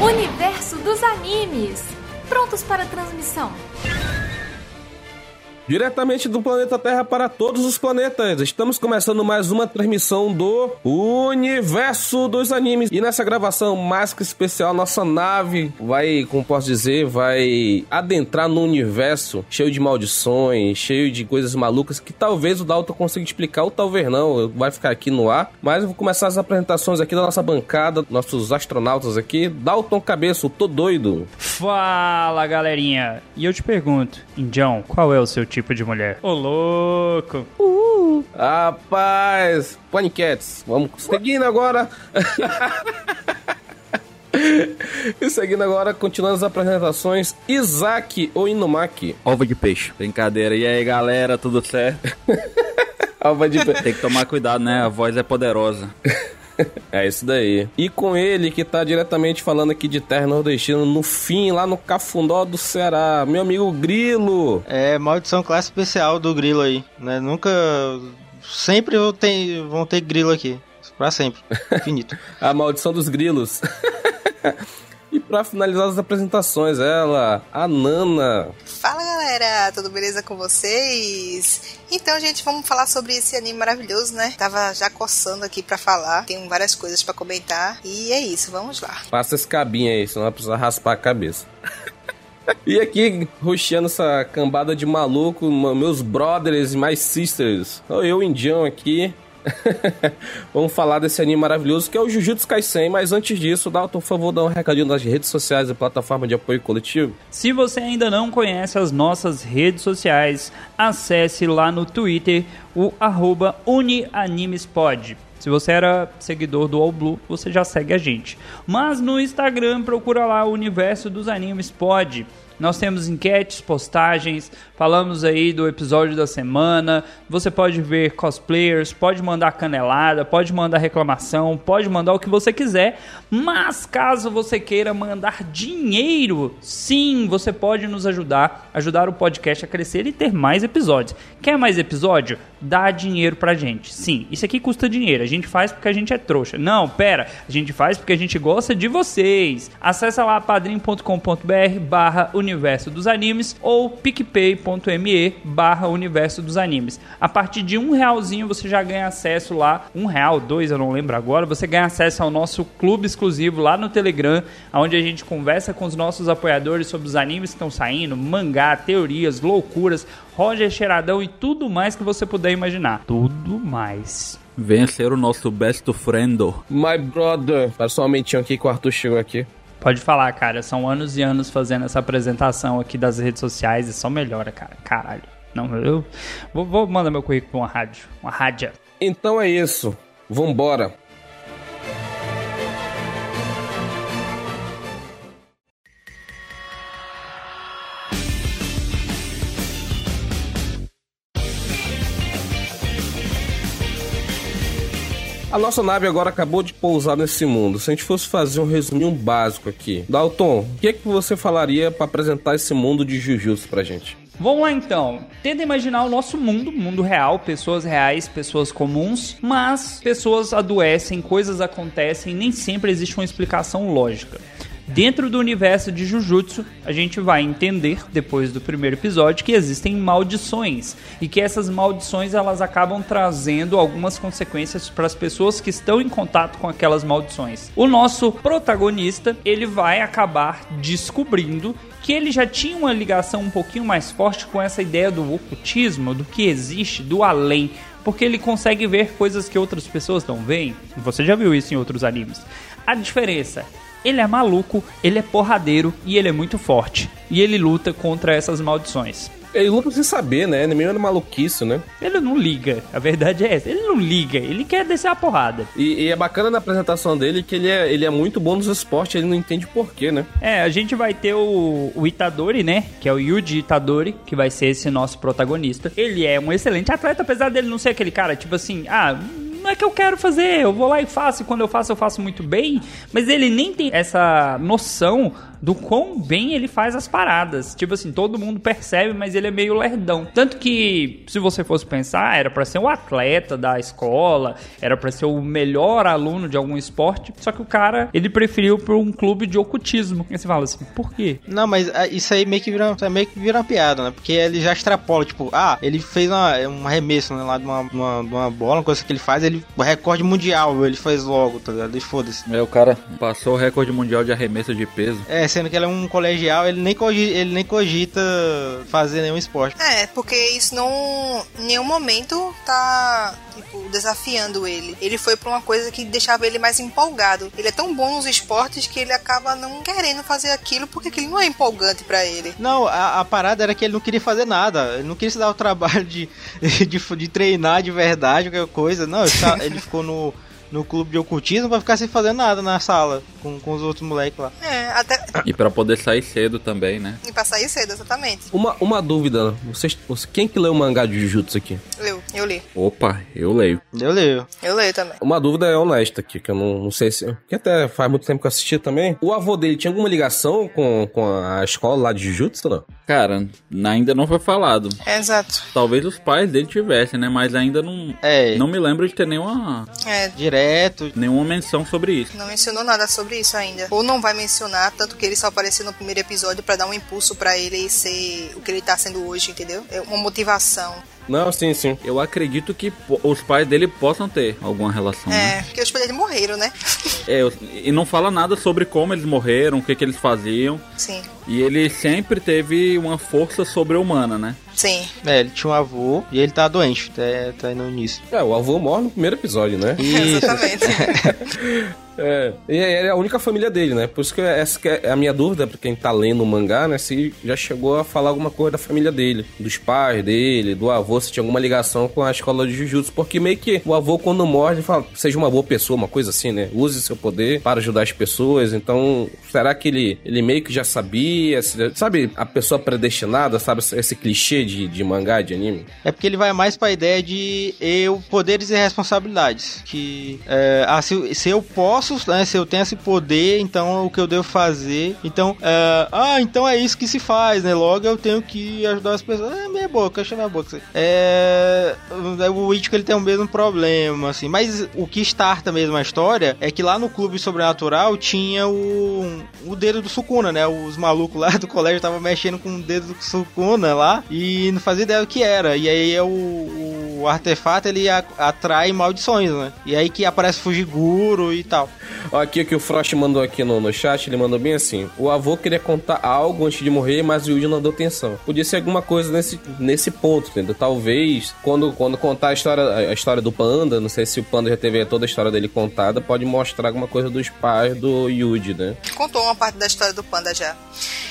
Universo dos animes. Prontos para transmissão. Diretamente do planeta Terra para todos os planetas. Estamos começando mais uma transmissão do Universo dos Animes. E nessa gravação mais que especial, nossa nave vai, como posso dizer, vai adentrar no universo cheio de maldições, cheio de coisas malucas que talvez o Dalton consiga explicar ou talvez não. Vai ficar aqui no ar. Mas eu vou começar as apresentações aqui da nossa bancada, nossos astronautas aqui. Dalton Cabeça, tô doido. Fala galerinha! E eu te pergunto, Indião, qual é o seu tipo de mulher? Ô louco! Uh. Rapaz, Ponycats, vamos seguindo agora. E seguindo agora, continuando as apresentações, Isaac ou Inumaki. Ova de peixe. Brincadeira. E aí, galera, tudo certo? Alva de Tem que tomar cuidado, né? A voz é poderosa. É isso daí. E com ele, que tá diretamente falando aqui de terra nordestina, no fim, lá no Cafundó do Ceará, meu amigo Grilo. É maldição classe especial do grilo aí, né? Nunca. Sempre tenho, vão ter grilo aqui. Pra sempre. Infinito. A maldição dos grilos. e pra finalizar as apresentações, ela, a Nana. Fala galera, tudo beleza com vocês? Então, gente, vamos falar sobre esse anime maravilhoso, né? Tava já coçando aqui pra falar, tem várias coisas pra comentar e é isso, vamos lá. Passa esse cabinho aí, senão vai precisar raspar a cabeça. E aqui, roxeando essa cambada de maluco, meus brothers e mais sisters. Eu, indião aqui. Vamos falar desse anime maravilhoso que é o Jujutsu Kaisen, mas antes disso, Dalton, por favor, dá um recadinho nas redes sociais e plataforma de apoio coletivo. Se você ainda não conhece as nossas redes sociais, acesse lá no Twitter o arroba UniAnimesPod. Se você era seguidor do All Blue, você já segue a gente. Mas no Instagram, procura lá o Universo dos Animes Pod. Nós temos enquetes, postagens, falamos aí do episódio da semana. Você pode ver cosplayers, pode mandar canelada, pode mandar reclamação, pode mandar o que você quiser. Mas caso você queira mandar dinheiro, sim, você pode nos ajudar, ajudar o podcast a crescer e ter mais episódios. Quer mais episódio? Dá dinheiro pra gente. Sim, isso aqui custa dinheiro. A gente faz porque a gente é trouxa. Não, pera, a gente faz porque a gente gosta de vocês. Acesse lá padrim.com.br barra universo dos animes ou picpay.me barra universo dos animes. A partir de um realzinho você já ganha acesso lá, um real, dois, eu não lembro agora, você ganha acesso ao nosso clube exclusivo lá no Telegram, onde a gente conversa com os nossos apoiadores sobre os animes que estão saindo, mangá, teorias, loucuras, Roger Cheiradão e tudo mais que você puder imaginar. Tudo mais. Venha ser o nosso best friend. My brother. Só um aqui que o Arthur chegou aqui. Pode falar, cara. São anos e anos fazendo essa apresentação aqui das redes sociais e só melhora, cara. Caralho. Não, eu vou, vou mandar meu currículo pra uma rádio. Uma rádio. Então é isso. Vambora. A nossa nave agora acabou de pousar nesse mundo. Se a gente fosse fazer um resuminho básico aqui. Dalton, o que é que você falaria para apresentar esse mundo de Jujutsu pra gente? Vamos lá então. Tenta imaginar o nosso mundo, mundo real, pessoas reais, pessoas comuns, mas pessoas adoecem, coisas acontecem, nem sempre existe uma explicação lógica. Dentro do universo de Jujutsu, a gente vai entender, depois do primeiro episódio, que existem maldições e que essas maldições elas acabam trazendo algumas consequências para as pessoas que estão em contato com aquelas maldições. O nosso protagonista, ele vai acabar descobrindo que ele já tinha uma ligação um pouquinho mais forte com essa ideia do ocultismo, do que existe, do além, porque ele consegue ver coisas que outras pessoas não veem. Você já viu isso em outros animes. A diferença ele é maluco, ele é porradeiro e ele é muito forte. E ele luta contra essas maldições. Ele luta sem saber, né? Ele é meio maluquice, né? Ele não liga, a verdade é essa. Ele não liga, ele quer descer a porrada. E, e é bacana na apresentação dele que ele é, ele é muito bom nos esportes, ele não entende porquê, né? É, a gente vai ter o, o Itadori, né? Que é o Yuji Itadori, que vai ser esse nosso protagonista. Ele é um excelente atleta, apesar dele não ser aquele cara, tipo assim, ah, não é que eu quero fazer, eu vou lá e faço, e quando eu faço, eu faço muito bem, mas ele nem tem essa noção do quão bem ele faz as paradas. Tipo assim, todo mundo percebe, mas ele é meio lerdão. Tanto que, se você fosse pensar, era para ser um atleta da escola, era para ser o melhor aluno de algum esporte, só que o cara, ele preferiu para um clube de ocultismo. E você fala assim, por quê? Não, mas ah, isso aí meio que vira, meio que vira uma piada, né? Porque ele já extrapola, tipo, ah, ele fez uma, um arremesso né, lá de uma, uma, de uma bola, uma coisa que ele faz, ele o recorde mundial, ele faz logo, tá ligado? E foda-se. É, o cara passou o recorde mundial de arremesso de peso. É, sendo que ele é um colegial, ele nem cogita, ele nem cogita fazer nenhum esporte. É, porque isso não. Em nenhum momento tá, tipo, desafiando ele. Ele foi pra uma coisa que deixava ele mais empolgado. Ele é tão bom nos esportes que ele acaba não querendo fazer aquilo porque aquilo não é empolgante pra ele. Não, a, a parada era que ele não queria fazer nada. Ele não queria se dar o trabalho de, de, de treinar de verdade, qualquer coisa. Não, ele, tá- ele ficou no, no clube de ocultismo pra ficar sem fazer nada na sala com, com os outros moleques lá. É, até. E pra poder sair cedo também, né? E pra sair cedo, exatamente. Uma, uma dúvida, vocês, você- quem que leu o mangá de Jujutsu aqui? Eu, eu li. Opa, eu leio. Eu leio. Eu leio também. Uma dúvida é honesta aqui, que eu não, não sei se... Que até faz muito tempo que eu assisti também. O avô dele tinha alguma ligação com, com a escola lá de Jujutsu, não? Cara, ainda não foi falado. É, exato. Talvez os pais dele tivessem, né? Mas ainda não. É, Não me lembro de ter nenhuma, É, direto. Nenhuma menção sobre isso. não mencionou nada sobre isso ainda. Ou não vai mencionar, tanto que ele só apareceu no primeiro episódio pra dar um impulso pra ele ser o que ele tá sendo hoje, entendeu? É uma motivação. Não, sim, sim. Eu acredito que os pais dele possam ter alguma relação. né? É, porque os pais dele morreram, né? É, e não fala nada sobre como eles morreram, o que, que eles faziam. Sim. E ele sempre teve uma força sobre-humana, né? Sim. É, ele tinha um avô e ele tá doente, tá, tá aí no início. É, o avô morre no primeiro episódio, né? Exatamente. É, e é a única família dele, né? Por isso que essa que é a minha dúvida pra quem tá lendo o mangá, né? Se já chegou a falar alguma coisa da família dele, dos pais dele, do avô, se tinha alguma ligação com a escola de Jujutsu. Porque meio que o avô, quando morre, ele fala, seja uma boa pessoa, uma coisa assim, né? Use seu poder para ajudar as pessoas. Então, será que ele, ele meio que já sabia? Sabe a pessoa predestinada, sabe? Esse clichê de, de mangá, de anime? É porque ele vai mais pra ideia de eu poderes e responsabilidades. Que é, ah, se, se eu posso, né, se eu tenho esse poder, então o que eu devo fazer. Então, é, ah, então é isso que se faz, né? Logo eu tenho que ajudar as pessoas. É meia boca, achei minha boca. É, o Ichigo ele tem o mesmo problema, assim. Mas o que starta mesmo a história é que lá no clube sobrenatural tinha o, o dedo do Sukuna, né? Os malucos lá do colégio estavam mexendo com o dedo do Sukuna lá e não fazia ideia do que era. E aí é o, o artefato ele atrai maldições, né? E aí que aparece Fujiguro e tal. Aqui o que o Frost mandou aqui no, no chat, ele mandou bem assim: O avô queria contar algo antes de morrer, mas o Yuji não deu atenção. Podia ser alguma coisa nesse, nesse ponto, entendeu? Talvez, quando, quando contar a história, a história do Panda, não sei se o Panda já teve toda a história dele contada, pode mostrar alguma coisa dos pais do Yuji, né? Contou uma parte da história do panda já.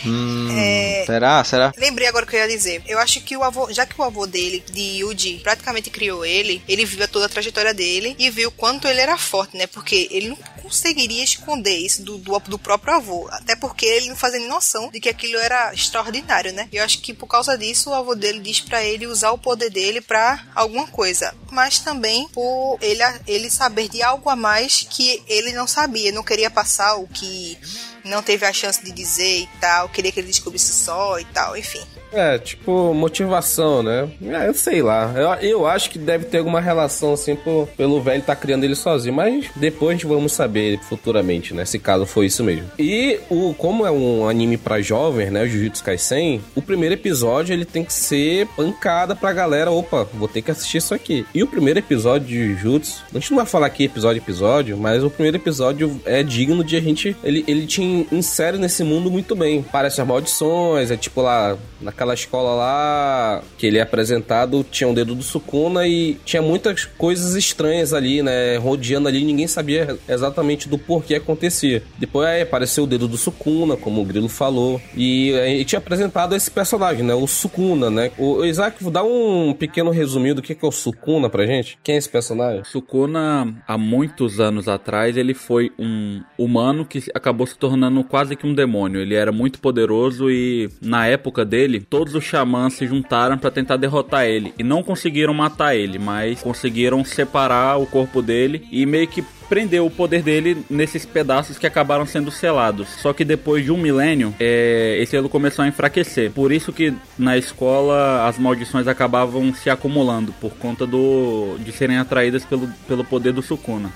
Hum, É. Será? Será? Lembrei agora o que eu ia dizer. Eu acho que o avô, já que o avô dele, de Yuji, praticamente criou ele, ele viu toda a trajetória dele e viu quanto ele era forte, né? Porque ele não conseguiria esconder isso do, do, do próprio avô. Até porque ele não fazia nem noção de que aquilo era extraordinário, né? E eu acho que por causa disso, o avô dele diz pra ele usar o poder dele pra alguma coisa. Mas também por ele, ele saber de algo a mais que ele não sabia. Não queria passar o que não teve a chance de dizer e tal. Queria que ele descobrisse só e tal, enfim. É, tipo, motivação, né? É, eu sei lá. Eu, eu acho que deve ter alguma relação, assim, por, pelo velho tá criando ele sozinho. Mas depois vamos saber futuramente, né? Se caso for isso mesmo. E o, como é um anime pra jovens, né? O Jujutsu Kaisen, o primeiro episódio ele tem que ser pancada pra galera. Opa, vou ter que assistir isso aqui. E o primeiro episódio de Jujutsu, a gente não vai falar aqui episódio episódio, mas o primeiro episódio é digno de a gente. Ele, ele te insere nesse mundo muito bem. Parece as maldições, é tipo lá naquela escola lá que ele é apresentado, tinha um dedo do Sukuna e tinha muitas coisas estranhas ali, né? Rodeando ali, ninguém sabia exatamente do porquê acontecia. Depois aí apareceu o dedo do Sukuna, como o Grilo falou, e tinha apresentado esse personagem, né? O Sukuna, né? O Isaac, dá um pequeno resuminho do que que é o Sukuna pra gente? Quem é esse personagem? Sukuna, há muitos anos atrás, ele foi um humano que acabou se tornando quase que um demônio. Ele era muito poderoso e, na época dele, todos os xamãs se juntaram pra tentar derrotar ele e não conseguiram matar ele, mas conseguiram separar o corpo dele e meio que prendeu o poder dele nesses pedaços que acabaram sendo selados. Só que depois de um milênio, é, esse selo começou a enfraquecer. Por isso que na escola as maldições acabavam se acumulando por conta do de serem atraídas pelo, pelo poder do Sukuna.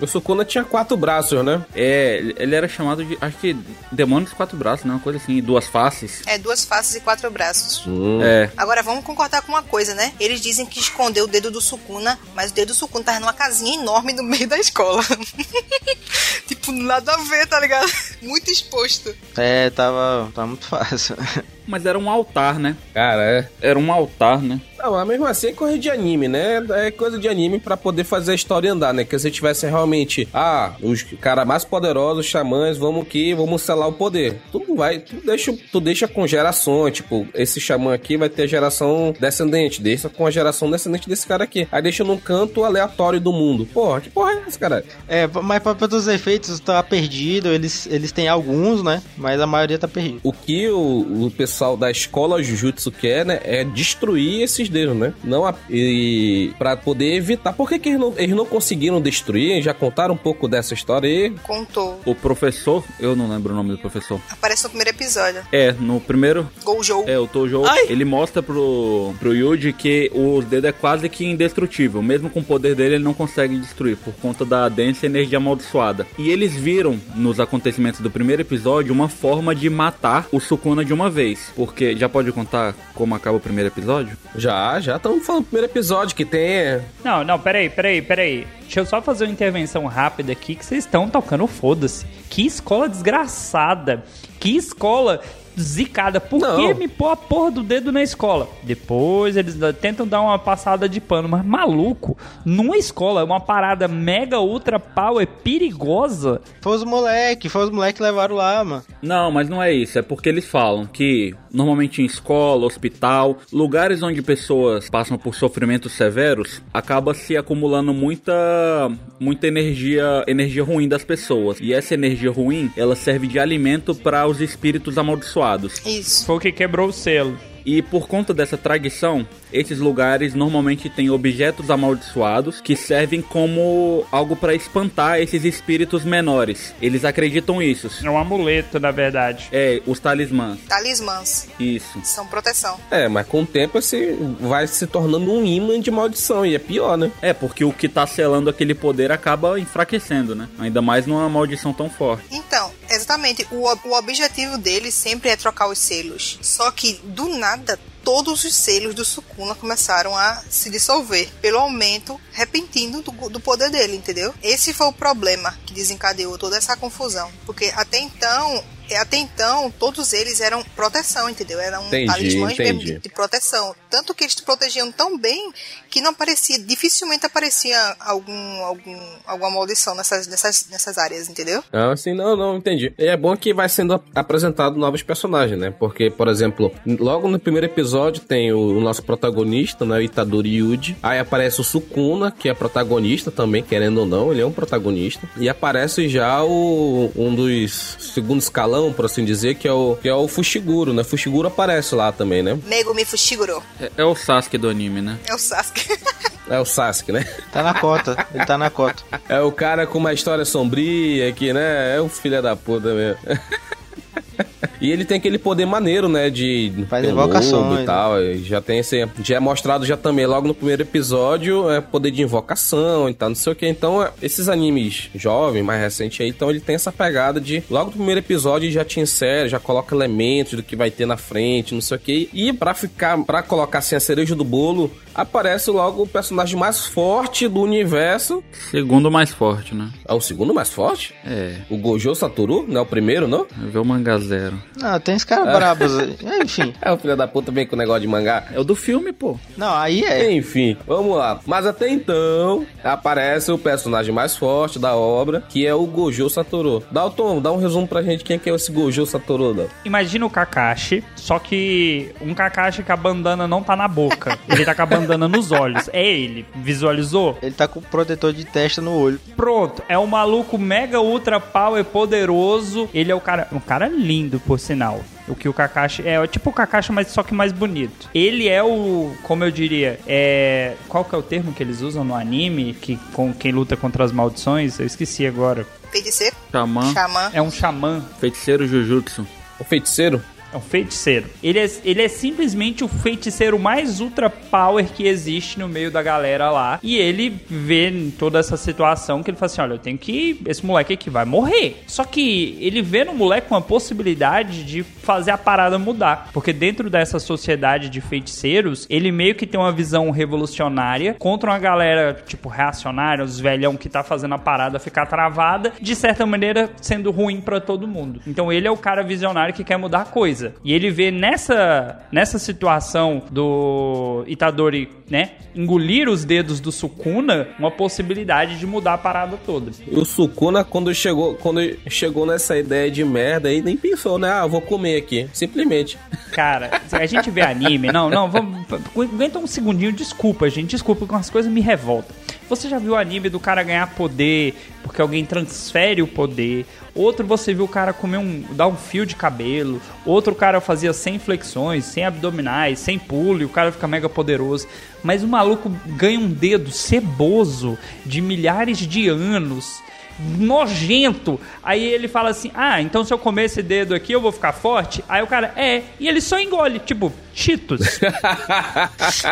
O Sukuna tinha quatro braços, né? É, ele era chamado de, acho que, demônio dos quatro braços, né? Uma coisa assim, duas faces. É, duas faces e quatro braços. É, Agora vamos concordar com uma coisa, né? Eles dizem que escondeu o dedo do Sukuna, mas o dedo do Sukuna tava numa casinha enorme no meio da escola. tipo, nada a ver, tá ligado? Muito exposto. É, tava, tava muito fácil. mas era um altar, né? Cara, é. Era um altar, né? Não, mas mesmo assim é coisa de anime, né? É coisa de anime pra poder fazer a história andar, né? Que se tivesse realmente, ah, os caras mais poderosos, xamãs, vamos que vamos selar o poder. Tu vai, tu deixa, tu deixa com gerações, tipo, esse xamã aqui vai ter geração descendente, deixa com a geração descendente desse cara aqui. Aí deixa num canto aleatório do mundo. Porra, que porra é essa, cara? É, mas pra todos os efeitos tá perdido, eles, eles têm alguns, né? Mas a maioria tá perdido. O que o, o pessoal da escola Jujutsu quer, né, é destruir esses dedos, né? Não a, e para poder evitar. Por que, que eles, não, eles não conseguiram destruir? Já contaram um pouco dessa história aí? Contou. O professor, eu não lembro o nome do professor. Aparece no primeiro episódio. É, no primeiro, Gojo. É, o Tojo, ele mostra pro, pro Yuji que o dedo é quase que indestrutível. Mesmo com o poder dele, ele não consegue destruir, por conta da densa energia amaldiçoada. E eles viram, nos acontecimentos do primeiro episódio, uma forma de matar o Sukuna de uma vez. Porque, já pode contar como acaba o primeiro episódio? Já, já estamos falando do primeiro episódio que tem. Não, não, peraí, peraí, peraí. Deixa eu só fazer uma intervenção rápida aqui que vocês estão tocando foda-se. Que escola desgraçada. Que escola zicada. Por Não. que me pôr a porra do dedo na escola? Depois eles tentam dar uma passada de pano, mas maluco, numa escola, uma parada mega ultra power perigosa. Foi os moleque, foi os moleque que levaram lá, mano. Não, mas não é isso. É porque eles falam que normalmente em escola, hospital, lugares onde pessoas passam por sofrimentos severos, acaba se acumulando muita muita energia, energia ruim das pessoas. E essa energia ruim, ela serve de alimento para os espíritos amaldiçoados. Isso. Foi o que quebrou o selo. E por conta dessa tradição, esses lugares normalmente têm objetos amaldiçoados que servem como algo para espantar esses espíritos menores. Eles acreditam isso. É um amuleto, na verdade. É, os talismãs. Talismãs. Isso. São proteção. É, mas com o tempo esse vai se tornando um imã de maldição e é pior, né? É, porque o que tá selando aquele poder acaba enfraquecendo, né? Ainda mais numa maldição tão forte. Então, exatamente, o, o objetivo dele sempre é trocar os selos. Só que, do nada, that todos os selos do Sukuna começaram a se dissolver pelo aumento repentino do, do poder dele, entendeu? Esse foi o problema que desencadeou toda essa confusão. Porque até então. é, Até então, todos eles eram proteção, entendeu? Eram Entendi, talismãs entendi. de, proteção. Tanto que eles te protegiam tão bem que não aparecia, dificilmente aparecia algum, algum, alguma maldição nessas, nessas, nessas áreas, entendeu? Não, assim, não, não, entendi. E é bom que vai sendo apresentado novos personagens, né? Porque, por exemplo, logo no primeiro episódio tem o, o nosso protagonista, né? O Itadori Yuji. Aí aparece o Sukuna, que é protagonista também, querendo ou não, ele é um protagonista. E aparece já o um dos segundo escalão, por assim dizer, que é o, que é o Fushiguro, né? Fushiguro aparece lá também, né? Megumi Fushiguro. É, é o Sasuke do anime, né? É o Sasuke. É o Sasuke, né? Tá na cota, ele tá na cota. É o cara com uma história sombria que, né? É o filho da puta mesmo. E ele tem aquele poder maneiro, né? De Faz ter invocações, lobo né? e tal. e Já tem esse. Já é mostrado já também logo no primeiro episódio é poder de invocação e tal, não sei o que. Então, é, esses animes jovens, mais recentes aí, então ele tem essa pegada de logo no primeiro episódio já te insere, já coloca elementos do que vai ter na frente, não sei o que. E pra ficar, para colocar assim a cereja do bolo, aparece logo o personagem mais forte do universo. Segundo mais forte, né? É o segundo mais forte? É. O Gojo Satoru, não é o primeiro, não? Vê o mangá zero. Não, tem os caras brabos aí. Enfim. É o filho da puta vem com o negócio de mangá. É o do filme, pô. Não, aí é. Enfim, vamos lá. Mas até então, aparece o personagem mais forte da obra, que é o Gojo Satoru. Dalton, dá um resumo pra gente quem é que é esse Gojo Satoru, Dalton. Imagina o Kakashi, só que um Kakashi que a bandana não tá na boca. Ele tá com a bandana nos olhos. É ele. Visualizou? Ele tá com protetor de testa no olho. Pronto, é um maluco mega ultra power poderoso. Ele é o cara, um cara lindo, por sinal. O que o Kakashi é tipo o Kakashi, mas só que mais bonito. Ele é o, como eu diria, é qual que é o termo que eles usam no anime que com quem luta contra as maldições? Eu esqueci agora. Feiticeiro, Xamã, xamã. É um xamã. feiticeiro Jujutsu. O feiticeiro? É um feiticeiro. Ele é, ele é simplesmente o feiticeiro mais ultra power que existe no meio da galera lá. E ele vê toda essa situação que ele fala assim: olha, eu tenho que. Esse moleque aqui vai morrer. Só que ele vê no moleque uma possibilidade de fazer a parada mudar. Porque dentro dessa sociedade de feiticeiros, ele meio que tem uma visão revolucionária contra uma galera, tipo, reacionária, os velhão que tá fazendo a parada ficar travada, de certa maneira sendo ruim pra todo mundo. Então ele é o cara visionário que quer mudar a coisa. E ele vê nessa, nessa situação do Itadori, né, engolir os dedos do Sukuna, uma possibilidade de mudar a parada toda. E o Sukuna, quando chegou, quando chegou nessa ideia de merda aí, nem pensou, né? Ah, vou comer aqui. Simplesmente. Cara, a gente vê anime. Não, não, vamos. Aguenta um segundinho, desculpa, gente. Desculpa, com as coisas me revoltam. Você já viu o anime do cara ganhar poder porque alguém transfere o poder? Outro você viu o cara comer um. dar um fio de cabelo. Outro cara fazia 100 flexões, 100 abdominais, 100 pulo e o cara fica mega poderoso. Mas o maluco ganha um dedo ceboso de milhares de anos nojento. Aí ele fala assim: Ah, então se eu comer esse dedo aqui eu vou ficar forte? Aí o cara, é. E ele só engole, tipo, Cheetos.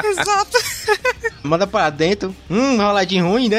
Exato. Manda pra dentro. Hum, roladinho ruim, né?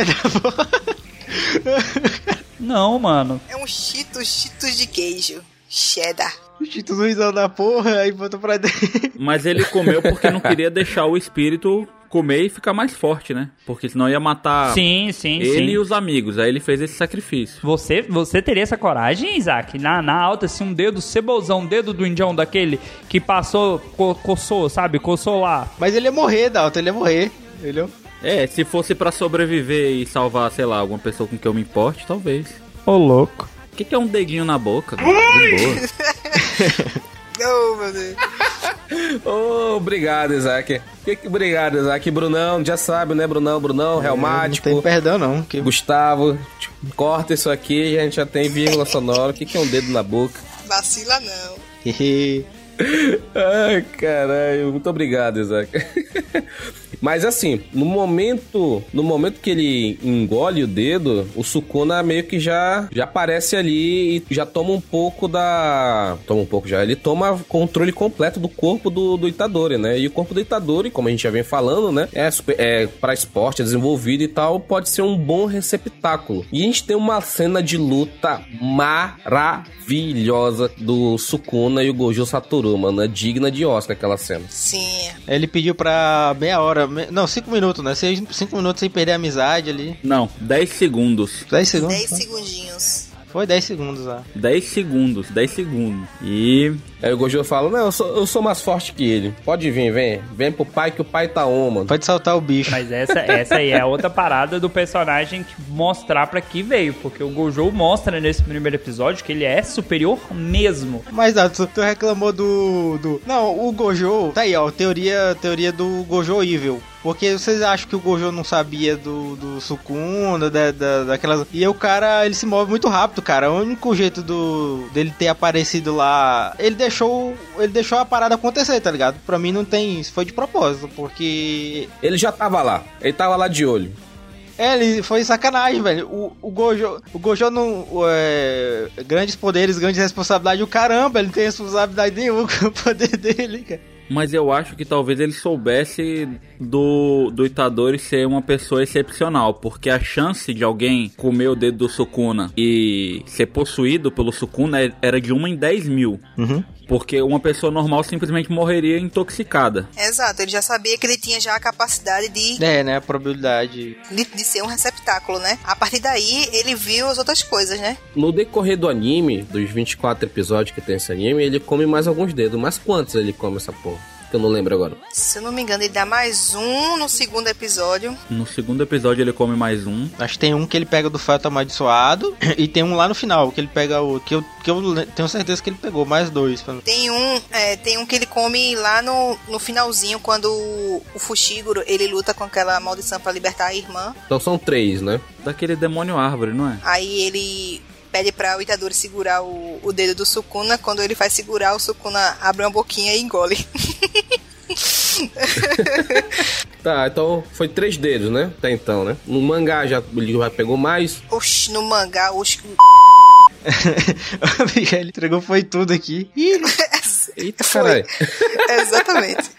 Não, mano. É um Cheetos, Cheetos de queijo. Cheddar. Cheetos ruimzão da porra, aí bota pra dentro. Mas ele comeu porque não queria deixar o espírito comer e ficar mais forte, né? Porque senão ia matar Sim, sim, ele sim. e os amigos. Aí ele fez esse sacrifício. Você, você teria essa coragem, Isaac? Na, na alta, assim, um dedo cebolzão, um dedo do indião daquele que passou, co coçou, sabe? Coçou lá. Mas ele ia morrer, Dalton, ele ia morrer. Entendeu? É, se fosse pra sobreviver e salvar, sei lá, alguma pessoa com quem eu me importe, talvez. Ô, louco. O que, que é um dedinho na boca? De boa. Oh, meu Deus. Ô, obrigado, Isaac. Obrigado, Isaac. Brunão, já sabe, né, Brunão? Brunão, reumático. Não tem perdão, não. Que... Gustavo, corta isso aqui, a gente já tem vírgula sonora. O que, que é um dedo na boca? Vacila não. Ai, caralho. Muito obrigado, Isaac. Mas assim, no momento, no momento que ele engole o dedo, o Sukuna meio que já já aparece ali e já toma um pouco da, toma um pouco já, ele toma controle completo do corpo do, do Itadori, né? E o corpo do Itadori, como a gente já vem falando, né, é, super- é para esporte, é desenvolvido e tal, pode ser um bom receptáculo. E a gente tem uma cena de luta maravilhosa do Sukuna e o Gojo Satoru, mano, é digna de Oscar aquela cena. Sim. Ele pediu pra meia hora, não, cinco minutos, né? Seis, cinco minutos sem perder a amizade ali. Não, 10 segundos. Dez segundos? 10 segundinhos. Foi dez segundos lá. 10 segundos, 10 segundos. E Aí o Gojo fala, não, eu sou, eu sou mais forte que ele. Pode vir, vem. Vem pro pai que o pai tá on, mano. Pode saltar o bicho. Mas essa, essa aí é a outra parada do personagem que mostrar pra que veio. Porque o Gojo mostra nesse primeiro episódio que ele é superior mesmo. Mas ah, tu, tu reclamou do, do. Não, o Gojo. Tá aí, ó. Teoria, teoria do Gojo Evil. Porque vocês acham que o Gojo não sabia do, do Sukuna, da, da, daquelas. E o cara, ele se move muito rápido, cara. O único jeito do dele ter aparecido lá. Ele deixou. Ele deixou a parada acontecer, tá ligado? Pra mim não tem. Isso foi de propósito. Porque Ele já tava lá. Ele tava lá de olho. É, ele foi sacanagem, velho. O, o Gojo, o Gojo não. É, grandes poderes, grandes responsabilidades. O caramba, ele não tem responsabilidade nenhuma com o poder dele, cara. Mas eu acho que talvez ele soubesse do, do Itadori ser uma pessoa excepcional, porque a chance de alguém comer o dedo do Sukuna e ser possuído pelo Sukuna é- era de uma em 10 mil. Porque uma pessoa normal simplesmente morreria intoxicada. Exato, ele já sabia que ele tinha já a capacidade de, É, né? A probabilidade. de, de ser um receptáculo, né? A partir daí, ele viu as outras coisas, né? No decorrer do anime, dos 24 episódios que tem esse anime, ele come mais alguns dedos. Mas quantos ele come essa porra? Que eu não lembro agora. Se eu não me engano, ele dá mais um no segundo episódio. No segundo episódio ele come mais um. Acho que tem um que ele pega do feto amaldiçoado. E tem um lá no final, que ele pega o. Que eu, que eu tenho certeza que ele pegou, mais dois. Tem um, é, tem um que ele come lá no, no finalzinho, quando o, o Fushiguro, ele luta com aquela maldição pra libertar a irmã. Então são três, né? Daquele demônio árvore, não é? Aí ele pede pra o Itadori segurar o, o dedo do Sukuna. Quando ele faz segurar, o Sukuna abre uma boquinha e engole. Tá, então foi três dedos, né? Até então, né? No mangá já ele já pegou mais. Oxi, no mangá, oxi. Ele entregou foi tudo aqui. Ih, Eita, Foi. caralho. Exatamente.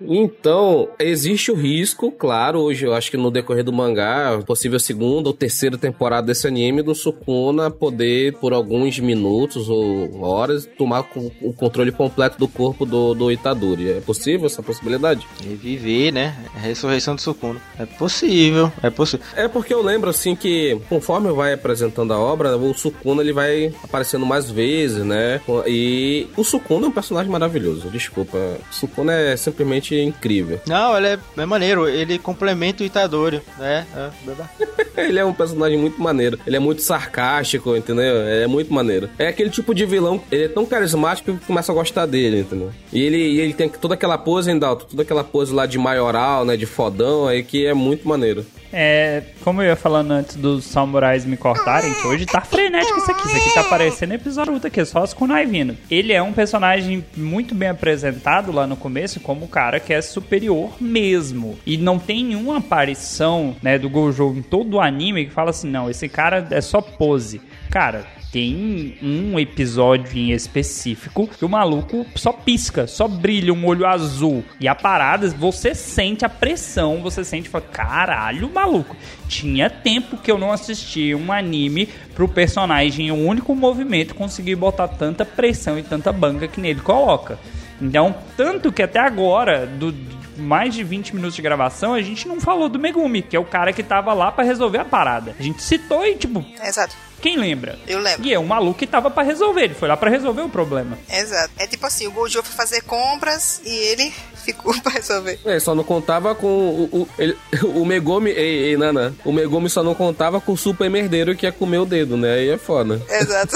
Então, existe o risco, claro, hoje eu acho que no decorrer do mangá, possível segunda ou terceira temporada desse anime, do Sukuna poder, por alguns minutos ou horas, tomar o controle completo do corpo do, do Itadori. É possível essa possibilidade? Reviver, né? A ressurreição do Sukuna. É possível, é possível. É porque eu lembro assim que conforme vai apresentando a obra, o Sukuna ele vai aparecendo mais vezes, né? E o Sukuna é um personagem maravilhoso, desculpa. O Sukuna é simplesmente incrível. Não, ele é, é maneiro. Ele complementa o Itadori, né? É, bacana. Ele é um personagem muito maneiro. Ele é muito sarcástico, entendeu? É muito maneiro. É aquele tipo de vilão, ele é tão carismático que começa a gostar dele, entendeu? E ele, e ele tem toda aquela pose, hein, Dalton? Toda aquela pose lá de maioral, né? De fodão, aí que é muito maneiro. É, como eu ia falando antes dos samurais me cortarem, que hoje tá frenético isso aqui. Isso aqui tá parecendo episódio luta aqui, só as kunai vindo. Ele é um personagem muito bem apresentado lá no começo como o cara que é superior mesmo. E não tem nenhuma aparição, né, do Gojo em todo o anime que fala assim, não, esse cara é só pose. Cara, tem um episódio em específico que o maluco só pisca, só brilha um olho azul. E a parada, você sente a pressão, você sente, fala, caralho, maluco. Tinha tempo que eu não assistia um anime pro personagem em um único movimento conseguir botar tanta pressão e tanta banca que nele coloca. Então, tanto que até agora, do mais de 20 minutos de gravação, a gente não falou do Megumi, que é o cara que tava lá pra resolver a parada. A gente citou e, tipo, Exato. Quem lembra? Eu lembro. E é um maluco que tava pra resolver, ele foi lá pra resolver o problema. Exato. É tipo assim, o Gojo foi fazer compras e ele ficou pra resolver. É, só não contava com o, o, ele- o Megumi. Ei, ei, Nana. O Megumi só não contava com o super merdeiro que ia comer o dedo, né? Aí é foda. Exato.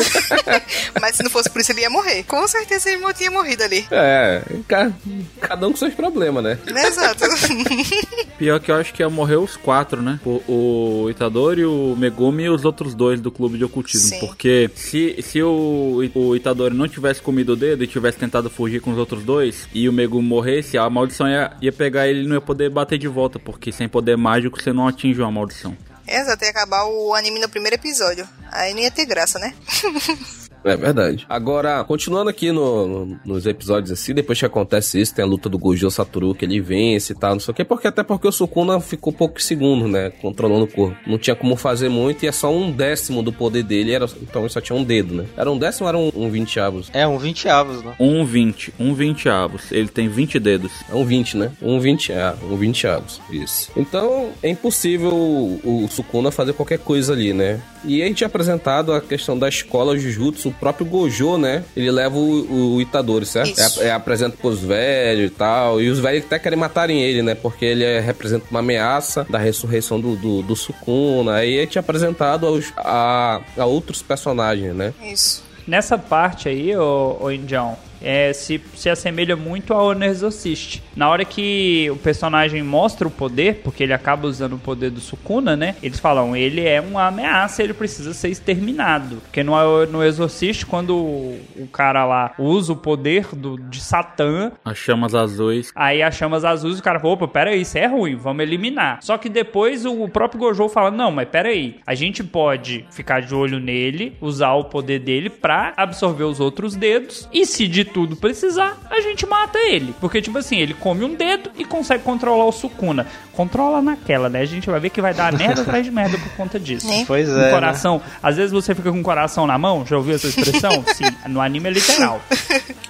Mas se não fosse por isso, ele ia morrer. Com certeza ele tinha morrido ali. É, ca- cada um com seus problemas, né? Exato. Pior que eu acho que ia morrer os quatro, né? O, o Itadori, o Megumi e os outros dois do clube de ocultismo. Sim. Porque se, se o, o Itadori não tivesse comido o dedo e tivesse tentado fugir com os outros dois, e o Megumi morresse, a maldição ia, ia pegar ele e não ia poder bater de volta. Porque sem poder mágico você não atinge uma maldição. Exato, ia acabar o anime no primeiro episódio. Aí não ia ter graça, né? É verdade. Agora, continuando aqui no- no- nos episódios assim, depois que acontece isso, tem a luta do Gojo Satoru, que ele vence e tal, não sei o quê, porque até porque o Sukuna ficou pouco segundo, né? Controlando o corpo. Não tinha como fazer muito e é só um décimo do poder dele, era, então ele só tinha um dedo, né? Era um décimo ou era um, um 20 avos? É, um 20 avos, né? Um 20, um 20 avos. Ele tem 20 dedos. É um 20, né? Um 20, é, um 20 avos. Isso. Então, é impossível o, o Sukuna fazer qualquer coisa ali, né? E a gente é apresentado a questão da escola Jujutsu, próprio Gojo, né? Ele leva o, o Itadori, certo? Isso. É, é apresenta pros velhos e tal. E os velhos até querem matarem ele, né? Porque ele é- representa uma ameaça da ressurreição do, do, do Sukuna. Aí é apresentado aos, a, a outros personagens, né? Isso. Nessa parte aí, ô, ô Indião, é, se, se assemelha muito ao Honor Exorcist. Na hora que o personagem mostra o poder, porque ele acaba usando o poder do Sukuna, né? Eles falam, ele é uma ameaça, ele precisa ser exterminado. Porque no, no Exorcist, quando o, cara lá usa o poder do, de Satã, As chamas azuis. Aí as chamas azuis, o cara falou, opa, peraí, isso é ruim, vamos eliminar. Só que depois o próprio Gojo fala, não, mas peraí, a gente pode ficar de olho nele, usar o poder dele pra absorver os outros dedos, e se de tudo precisar, a gente mata ele. Porque, tipo assim, ele come um dedo e consegue controlar o Sukuna. Controla naquela, né? A gente vai ver que vai dar merda atrás de merda por conta disso. Né? Pois Um é. né? coração. Às vezes você fica com o coração na mão, já ouviu essa expressão? Sim, no anime é literal.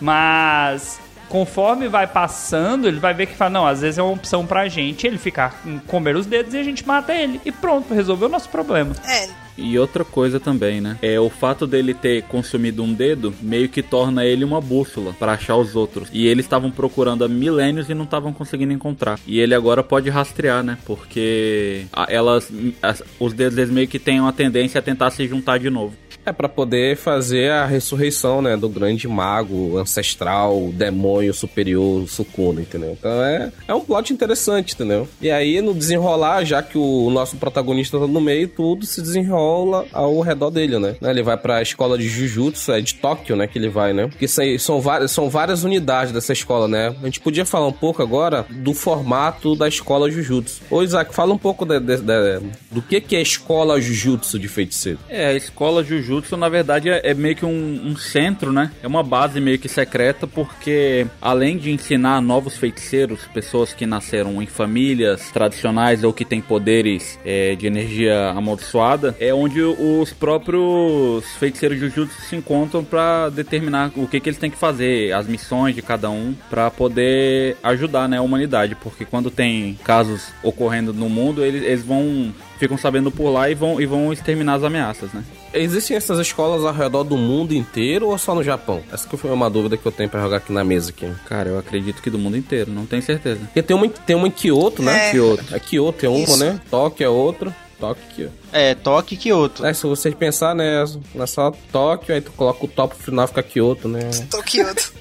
Mas conforme vai passando, ele vai ver que fala, não, às vezes é uma opção pra gente ele ficar com comer os dedos e a gente mata ele. E pronto, resolveu o nosso problema. É, E outra coisa também, né? É o fato dele ter consumido um dedo meio que torna ele uma bússola pra achar os outros. E eles estavam procurando há milênios e não estavam conseguindo encontrar. E ele agora pode rastrear, né? Porque elas, as- os dedos eles meio que têm uma tendência a tentar se juntar de novo. É pra poder fazer a ressurreição, né, do grande mago ancestral, demônio superior, Sukuna, entendeu? Então é, é um plot interessante, entendeu? E aí no desenrolar, já que o nosso protagonista tá no meio, tudo se desenrola ao redor dele, né? Ele vai pra escola de Jujutsu, é de Tóquio, né, que ele vai, né? Porque são várias, são várias unidades dessa escola, né? A gente podia falar um pouco agora do formato da escola Jujutsu. Ô Isaac, fala um pouco de, de, de, do que, que é a escola Jujutsu de feiticeiro. É, a escola Jujutsu, na verdade, é, é meio que um, um, centro, né? É uma base meio que secreta, porque além de ensinar novos feiticeiros, pessoas que nasceram em famílias tradicionais ou que têm poderes é, de energia amaldiçoada, é onde os próprios feiticeiros Jujutsu se encontram para determinar o que, que eles têm que fazer, as missões de cada um, para poder ajudar né, a humanidade. Porque quando tem casos ocorrendo no mundo, eles, eles vão ficam sabendo por lá e vão, e vão exterminar as ameaças, né? Existem essas escolas ao redor do mundo inteiro ou só no Japão? Essa que foi uma dúvida que eu tenho pra jogar aqui na mesa aqui. Cara, eu acredito que do mundo inteiro, não tenho certeza. Porque tem uma, tem uma em Kyoto, né? É. Kyoto. A Kyoto é uma, Isso. né? Tóquio é outra. Tóquio. É, Toque e Kyoto. É, se vocês pensar, né? É só Tóquio, aí tu coloca o top final fica Kyoto, né? Tokyoto.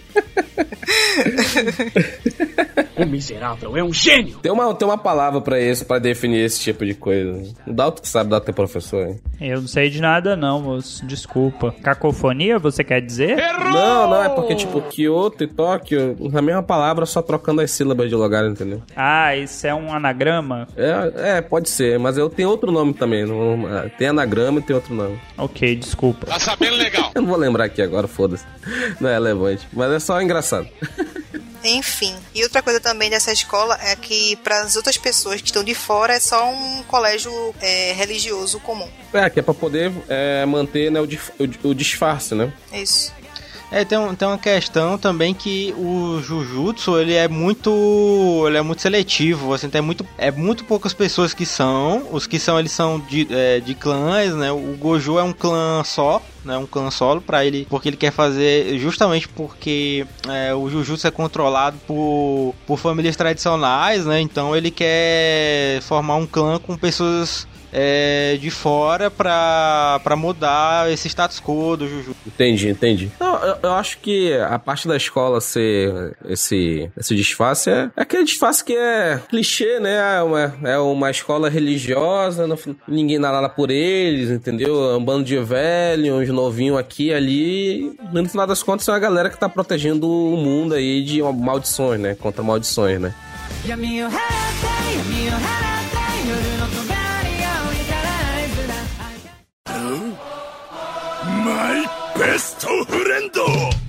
O miserável é um gênio! Tem uma, tem uma palavra pra isso, pra definir esse tipo de coisa. O Dalton que sabe dar teu professor, hein? Eu não sei de nada não, moço. Desculpa. Cacofonia, você quer dizer? Não, não, é porque, tipo, Kyoto e Tóquio, na mesma palavra, só trocando as sílabas de lugar, entendeu? Ah, isso é um anagrama? É, é, pode ser, mas eu tenho outro nome também. não- é, Tem anagrama e tem outro nome. Ok, desculpa. Eu não vou lembrar aqui agora, foda-se. Não é relevante. Mas é só engraçado. Enfim. E outra coisa também dessa escola é que para as outras pessoas que estão de fora é só um colégio é, religioso comum. É, que é pra poder é, manter né, o, dif- o- o disfarce, né? É isso. É, tem, um- tem uma questão também que o Jujutsu, ele é muito ele é muito seletivo, assim, tem muito é muito poucas pessoas que são, os que são eles são de, é, de clãs, né? O Gojo é um clã só, né? Um clã solo para ele, porque ele quer fazer justamente porque é, o Jujutsu é controlado por, por famílias tradicionais, né? Então ele quer formar um clã com pessoas é, de fora pra, pra mudar esse status quo do Jujutsu. Entendi, entendi. Não, eu, eu acho que a parte da escola ser esse, esse disfarce é, é aquele disfarce que é clichê, né? É uma, é uma escola religiosa, fin- ninguém dá nada por eles, entendeu? Um bando de velhos, uns novinhos aqui e ali. No final das contas, é uma galera que tá protegendo o mundo aí de maldições, né? Contra maldições, né? ベストフレンド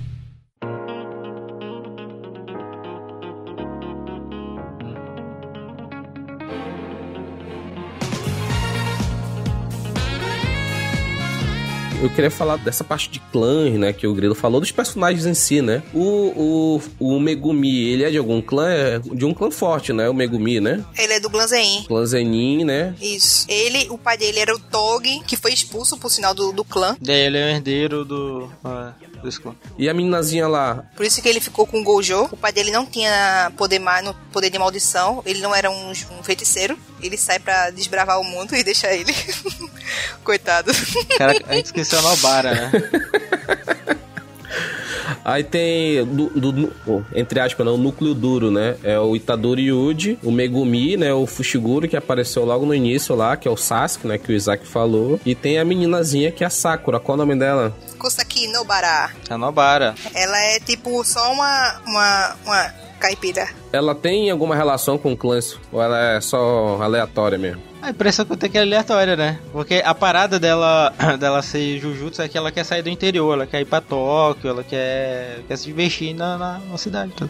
Eu queria falar dessa parte de clãs, né? Que o Grilo falou, dos personagens em si, né? O, o, o Megumi, ele é de algum clã? É de um clã forte, né? O Megumi, né? Ele é do Clã Zein. Clã Zenin, né? Isso. Ele, o pai dele era o Togi, que foi expulso, por sinal, do, do clã. Daí ele é o herdeiro do. ah, desse clã. E a meninazinha lá, Por isso que ele ficou com o Gojo. O pai dele não tinha poder, ma- no- poder de maldição. Ele não era um, um feiticeiro. Ele sai pra desbravar o mundo e deixa ele. Coitado. Cara, a gente esqueceu a Nobara, né? Aí tem, do, do- do- entre aspas, né, o núcleo duro, né? É o Itadori Yuji, o Megumi, né? O Fushiguro, que apareceu logo no início lá, que é o Sasuke, né? Que o Isaac falou. E tem a meninazinha, que é a Sakura. Qual o nome dela? Kosaki Nobara. A Nobara. Ela é tipo só uma, uma, uma caipira. Ela tem alguma relação com o clã? Ou ela é só aleatória mesmo? A impressão que eu tenho é que é aleatória, né? Porque a parada dela, dela ser Jujutsu é que ela quer sair do interior, ela quer ir pra Tóquio, ela quer, quer se divertir na, na, na cidade. Tudo.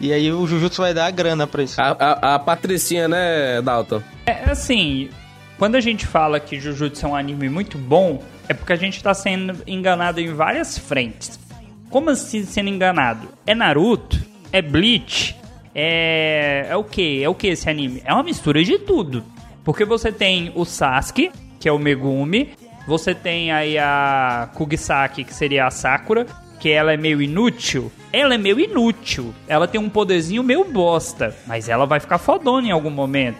E aí o Jujutsu vai dar a grana pra isso. A, a, a Patricinha, né, Dalton? É assim, quando a gente fala que Jujutsu é um anime muito bom, é porque a gente tá sendo enganado em várias frentes. Como assim sendo enganado? É Naruto? É Bleach? É. É o que? É o que esse anime? É uma mistura de tudo. Porque você tem o Sasuke, que é o Megumi, você tem aí a Kugisaki, que seria a Sakura, que ela é meio inútil. Ela é meio inútil. Ela tem um poderzinho meio bosta, mas ela vai ficar fodona em algum momento.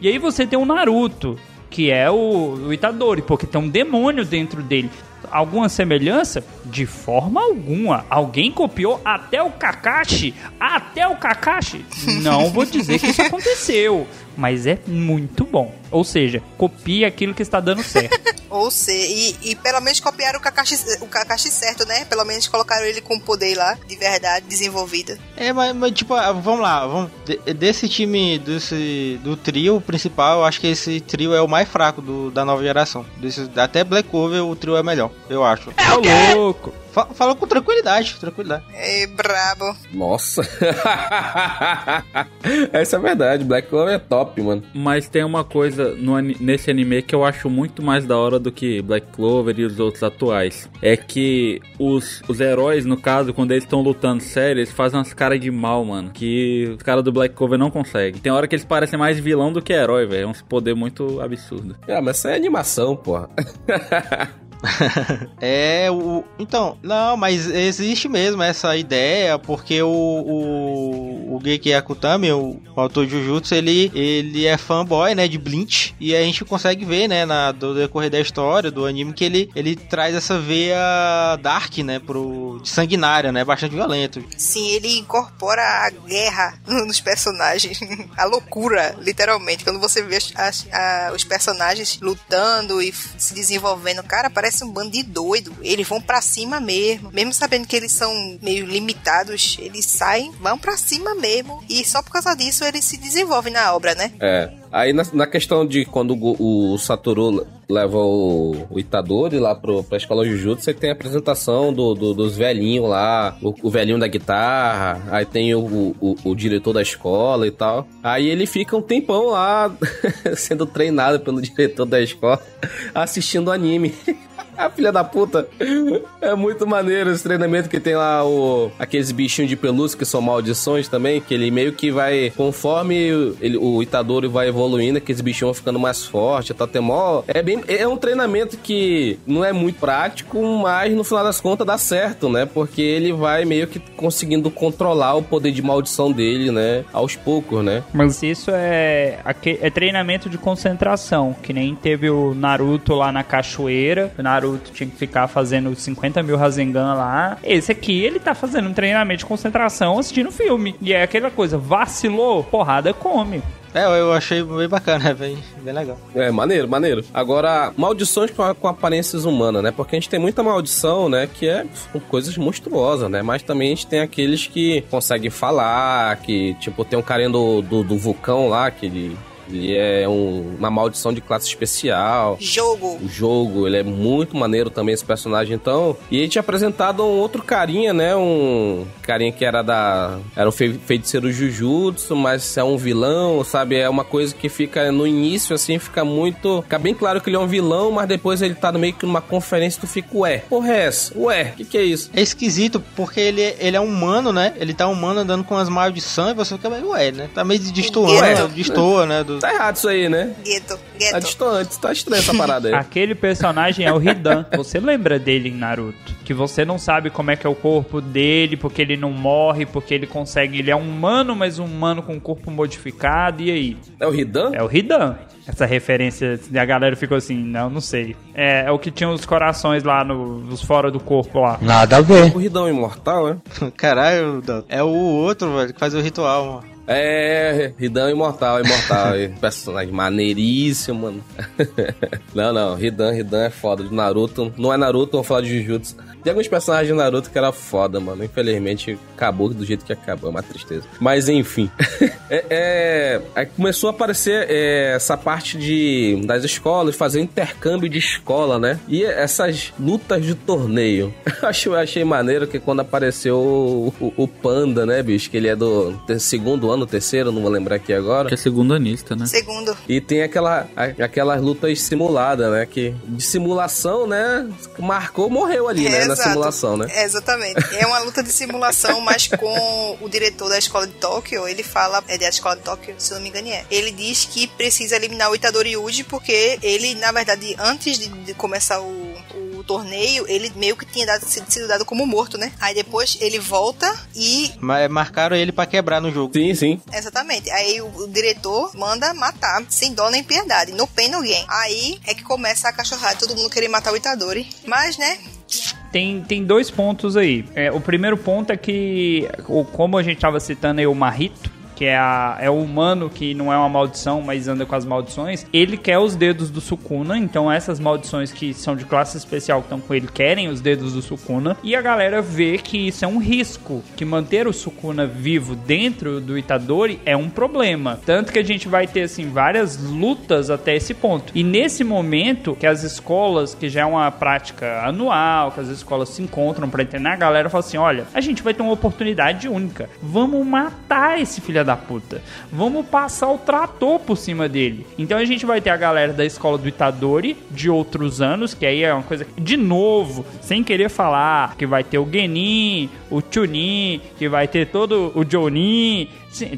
E aí você tem o Naruto, que é o, o Itadori, porque tem um demônio dentro dele. Alguma semelhança? De forma alguma. Alguém copiou até o Kakashi? Até o Kakashi? Não vou dizer que isso aconteceu, mas é muito bom. Ou seja, copie aquilo que está dando certo. Ou seja, e, e pelo menos copiaram o Kakashi, o Kakashi certo, né? Pelo menos colocaram ele com poder lá, de verdade, desenvolvido. É, mas, mas, tipo, ah, vamos lá, vamos. de- desse time, desse, do trio principal, eu acho que esse trio é o mais fraco do, da nova geração. Desse, até Black Clover o trio é melhor, eu acho. Ô louco! Fa- Falou com tranquilidade, tranquilidade. É brabo. Nossa. Essa é verdade. Black Clover é top, mano. Mas tem uma coisa no nesse anime que eu acho muito mais da hora do que Black Clover e os outros atuais. É que os, os heróis, no caso, quando eles estão lutando sério, eles fazem umas caras de mal, mano. Que os caras do Black Clover não conseguem. Tem hora que eles parecem mais vilão do que herói, velho. É um poder muito absurdo. Ah, mas isso é animação, porra. É, o. Então, não, mas existe mesmo essa ideia, porque o. O, o Geiki Akutami, o, o autor de Jujutsu, ele, ele é fanboy, né, de Bleach. E a gente consegue ver, né, na, do decorrer da história do anime, que ele, ele traz essa veia dark, né, pro. sanguinária, né, bastante violento. Sim, ele incorpora a guerra nos personagens. a loucura, literalmente. Quando você vê as- a- os personagens lutando e se desenvolvendo, cara, parece um bando de doido. Eles vão pra cima mesmo. Mesmo sabendo que eles são meio limitados, eles saem, vão pra cima mesmo. E só por causa disso eles se desenvolvem na obra, né? É. Aí na, na questão de quando o, o Satoru leva o, o Itadori lá pro, pra escola Jujutsu, você tem a apresentação do, do- dos velhinhos lá, o, o velhinho da guitarra, aí tem o, o, o diretor da escola e tal. Aí ele fica um tempão lá sendo treinado pelo diretor da escola, assistindo anime. A filha da puta. É muito maneiro esse treinamento que tem lá o, aqueles bichinhos de pelúcia que são maldições também, que ele meio que vai, conforme ele, o Itadori vai evoluindo, aqueles bichinhos vão ficando mais fortes, tá tem mó, é bem, é um treinamento que não é muito prático, mas no final das contas dá certo, né? Porque ele vai meio que conseguindo controlar o poder de maldição dele, né? Aos poucos, né? Mas isso é, é treinamento de concentração, que nem teve o Naruto lá na cachoeira. O Naruto tinha que ficar fazendo 50 mil Rasengan lá. Esse aqui, ele tá fazendo um treinamento de concentração assistindo filme. E é aquela coisa, vacilou, porrada come. É, eu- achei bem bacana, é bem, bem legal. É, maneiro, maneiro. Agora, maldições com, com aparências humanas, né? Porque a gente tem muita maldição, né? Que é coisas monstruosas, né? Mas também a gente tem aqueles que conseguem falar, que, tipo, tem um carinha do, do, do vulcão lá, que ele, ele é um- uma maldição de classe especial. Jogo. O jogo, ele é muito maneiro também, esse personagem, então. E ele tinha apresentado um outro carinha, né? Um carinha que era da. Era um fe- feiticeiro Jujutsu, mas é um vilão, sabe? É uma coisa que fica no início, assim, fica muito. Fica bem claro que ele é um vilão, mas depois ele tá meio que numa conferência e tu fica, ué, porra é essa? Ué, o que, que é isso? É esquisito, porque ele, ele é humano, né? Ele tá humano andando com as maldições e você fica meio, ué, né? Tá meio destoando, destoa, né? Do... Tá errado isso aí, né? Gueto. Tá Gueto. distante, tá estranha essa parada aí. Aquele personagem é o Hidan. Você lembra dele em Naruto? Que você não sabe como é que é o corpo dele, porque ele não morre, porque ele consegue. Ele é um humano, mas um humano com corpo modificado. E aí? É o Hidan? É o Hidan. Essa referência, a galera ficou assim, não, não sei. É, é o que tinha os corações lá no- nos fora do corpo lá. O Ridão imortal, é? Caralho, é o outro, velho, que faz o ritual, mano. É, Ridan imortal, imortal. personagem maneiríssimo, mano. não, não, Ridan, Ridan é foda. De Naruto, não é Naruto, vamos falar de Jujutsu. Tem alguns personagens de Naruto que era foda, mano. Infelizmente, acabou do jeito que acabou, é uma tristeza. Mas enfim. é, é, aí começou a aparecer é, essa parte de das escolas, fazer intercâmbio de escola, né? E essas lutas de torneio. Eu achei, eu achei maneiro que quando apareceu o, o- o Panda, né, bicho? Que ele é do segundo ano, terceiro, não vou lembrar aqui agora. Que é segundo anista, né? Segundo. E tem aquela, a- aquelas lutas simuladas, né? Que de simulação, né? Marcou, morreu ali, né? Na Exato. simulação, né? É, exatamente. É uma luta de simulação, mas com o diretor da escola de Tóquio, ele fala, é da escola de Tóquio, se não me engano é. Ele diz que precisa eliminar o Itadori Yuji porque ele, na verdade, antes de, de começar o, o torneio, ele meio que tinha dado, sido, sido dado como morto, né? Aí depois ele volta e. Mas marcaram ele pra quebrar no jogo. Sim, sim. Exatamente. Aí o, o diretor manda matar, sem dó nem piedade, no pain no gain. Aí é que começa a cachorrada, todo mundo querer matar o Itadori. Mas, né? Tem, tem dois pontos aí. É, o primeiro ponto é que, como a gente estava citando aí o Marrito, que é, a, é o humano que não é uma maldição, mas anda com as maldições, ele quer os dedos do Sukuna, então essas maldições que são de classe especial que estão com ele querem os dedos do Sukuna, e a galera vê que isso é um risco, que manter o Sukuna vivo dentro do Itadori é um problema. Tanto que a gente vai ter, assim, várias lutas até esse ponto. E nesse momento que as escolas, que já é uma prática anual, que as escolas se encontram pra treinar, a galera fala assim: olha, a gente vai ter uma oportunidade única. Vamos matar esse filho da puta. Vamos passar o trator por cima dele. Então a gente vai ter a galera da escola do Itadori de outros anos, que aí é uma coisa de novo, sem querer falar, que vai ter o Genin, o Chunin, que vai ter todo o Jonin.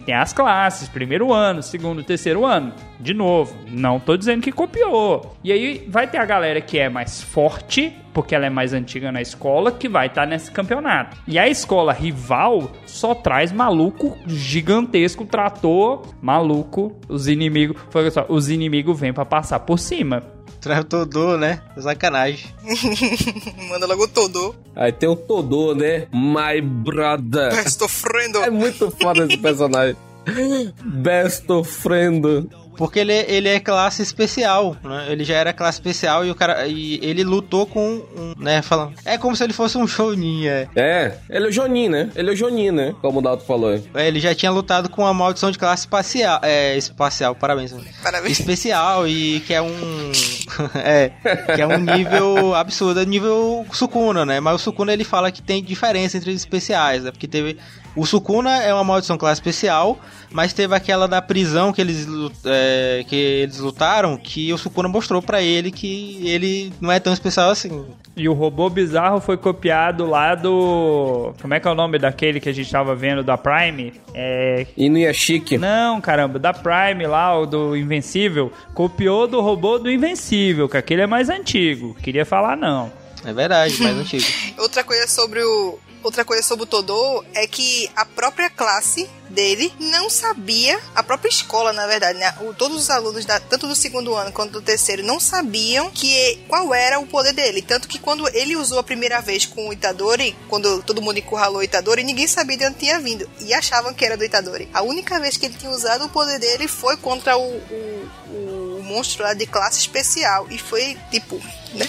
Tem as classes, primeiro ano, segundo, terceiro ano. De novo, não tô dizendo que copiou. E aí vai ter a galera que é mais forte, porque ela é mais antiga na escola, que vai estar nesse campeonato. E a escola rival só traz maluco gigantesco, trator maluco. Os inimigos, foi só, os inimigos vêm pra passar por cima. Traz todo, né? Sacanagem. Manda logo todo. Aí tem o Todô, né? My brother. Estou frendo. É muito foda esse personagem. Best friend. Porque ele, ele é classe especial, né? Ele já era classe especial e o cara. E ele lutou com um, né? Falando. É como se ele fosse um Shonin, é. É, ele é o Jonin, né? Ele é o Jonin, né? Como o Dalton falou. É, Ele já tinha lutado com a maldição de classe espacial. É, espacial, parabéns. Parabéns. Especial e que é um. é, que é um nível absurdo, é nível Sukuna, né? Mas o Sukuna ele fala que tem diferença entre os especiais, né? Porque teve. O Sukuna é uma maldição classe especial, mas teve aquela da prisão que eles, é, que eles lutaram, que o Sukuna mostrou pra ele que ele não é tão especial assim. E o robô bizarro foi copiado lá do. Como é que é o nome daquele que a gente tava vendo da Prime? É. Inuyashiki. Não, caramba, da Prime lá, o do Invencível. Copiou do robô do Invencível, que aquele é mais antigo. Queria falar não. É verdade, mais antigo. Outra coisa sobre o. Outra coisa sobre o Todô é que a própria classe dele não sabia, a própria escola, na verdade, né? O- todos os alunos, da- tanto do segundo ano quanto do terceiro, não sabiam que qual era o poder dele. Tanto que quando ele usou a primeira vez com o Itadori, quando todo mundo encurralou o Itadori, ninguém sabia de onde tinha vindo. E achavam que era do Itadori. A única vez que ele tinha usado o poder dele foi contra o, o, o monstro lá de classe especial. E foi tipo, né?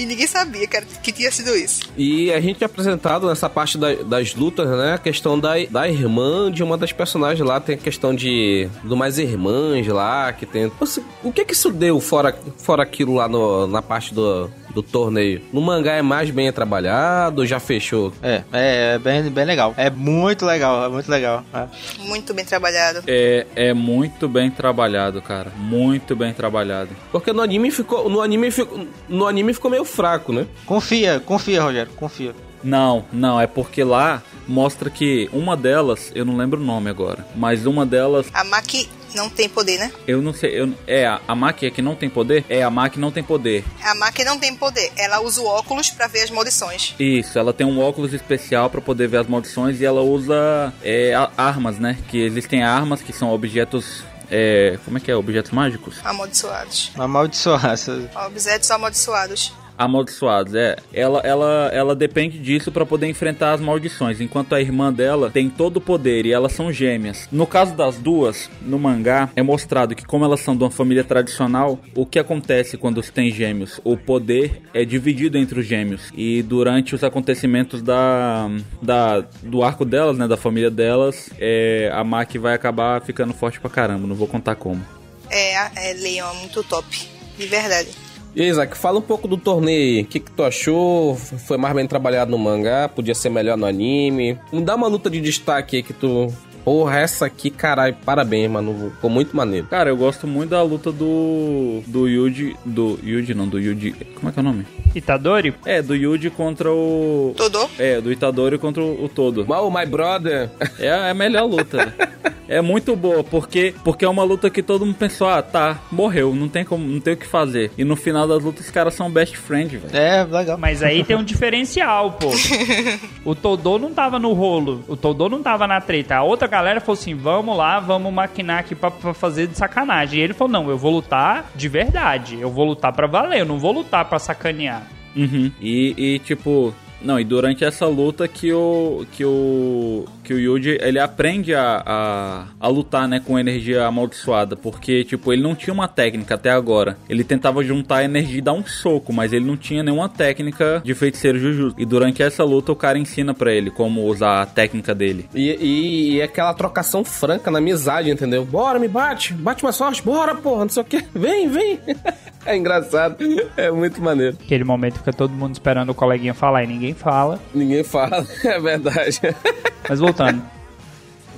E ninguém sabia que, era- que tinha sido isso. E a gente é apresentado nessa parte da- das lutas, né? A questão da, da irmã de uma das personagens lá. Tem a questão de. do mais irmãs lá, que tem. O que que isso deu fora, fora aquilo lá no- na parte do, do torneio? No mangá é mais bem trabalhado, já fechou. É, é, é bem, bem legal. É muito legal, é muito legal. É. Muito bem trabalhado. É, é muito bem trabalhado, cara. Muito bem trabalhado. Porque no anime ficou. No anime ficou, no anime ficou meio fraco, né? Confia, confia, Rogério, confia. Não, não, é porque lá mostra que uma delas, eu não lembro o nome agora, mas uma delas, A Maki não tem poder, né? eu não sei, eu, é a, a Maki é que não tem poder? É, a Maki não tem poder. A Maki não tem poder. Ela usa o óculos pra ver as maldições. Isso, ela tem um óculos especial pra poder ver as maldições e ela usa é, a- armas, né? Que existem armas que são objetos. É, como é que é? Objetos mágicos? Amaldiçoados. Amaldiçoar essas. Objetos amaldiçoados. Amaldiçoados, é. Ela, ela, ela depende disso pra poder enfrentar as maldições, enquanto a irmã dela tem todo o poder e elas são gêmeas. No caso das duas, no mangá, é mostrado que como elas são de uma família tradicional, o que acontece quando se tem gêmeos? O poder é dividido entre os gêmeos e durante os acontecimentos da, da do arco delas, né, da família delas, é, a Maki vai acabar ficando forte pra caramba. Não vou contar como. É, é Leon, muito top. De verdade. E aí, Isaac, fala um pouco do torneio aí. O que, que tu achou? Foi mais bem trabalhado no mangá? Podia ser melhor no anime? Me dá uma luta de destaque aí que tu. Porra, essa aqui, caralho, parabéns, mano. Ficou muito maneiro. Cara, eu gosto muito da luta do. do Yuji. Do Yuji, não, do Yuji. Como é que é o nome? Itadori? É, do Yuji contra o. Todô? É, do Itadori contra o, o Todo. Mal, my brother. É a, é a melhor luta. é muito boa, porque, porque é uma luta que todo mundo pensou, ah, tá, morreu, não tem como, não tem o que fazer. E no final das lutas os caras são best friend, velho. É, legal. Mas aí tem um diferencial, pô. O Todô não tava no rolo. O Todô não tava na treta. A outra galera falou assim: vamos lá, vamos maquinar aqui pra, pra fazer de sacanagem. E ele falou: não, eu vou lutar de verdade. Eu vou lutar pra valer. Eu não vou lutar pra sacanear. Uhum. E, e, tipo, não, e durante essa luta que o que o que o Yuji ele aprende a, a, a lutar, né, com energia amaldiçoada, porque tipo, ele não tinha uma técnica até agora. Ele tentava juntar a energia e dar um soco, mas ele não tinha nenhuma técnica de feiticeiro Jujutsu. E durante essa luta o cara ensina para ele como usar a técnica dele. E, e, e aquela trocação franca na amizade, entendeu? Bora, me bate, bate mais forte, bora, porra, não sei o que, vem, vem. é engraçado, é muito maneiro. Aquele momento fica todo mundo esperando o coleguinha falar e ninguém fala. Ninguém fala, é verdade. Mas voltando.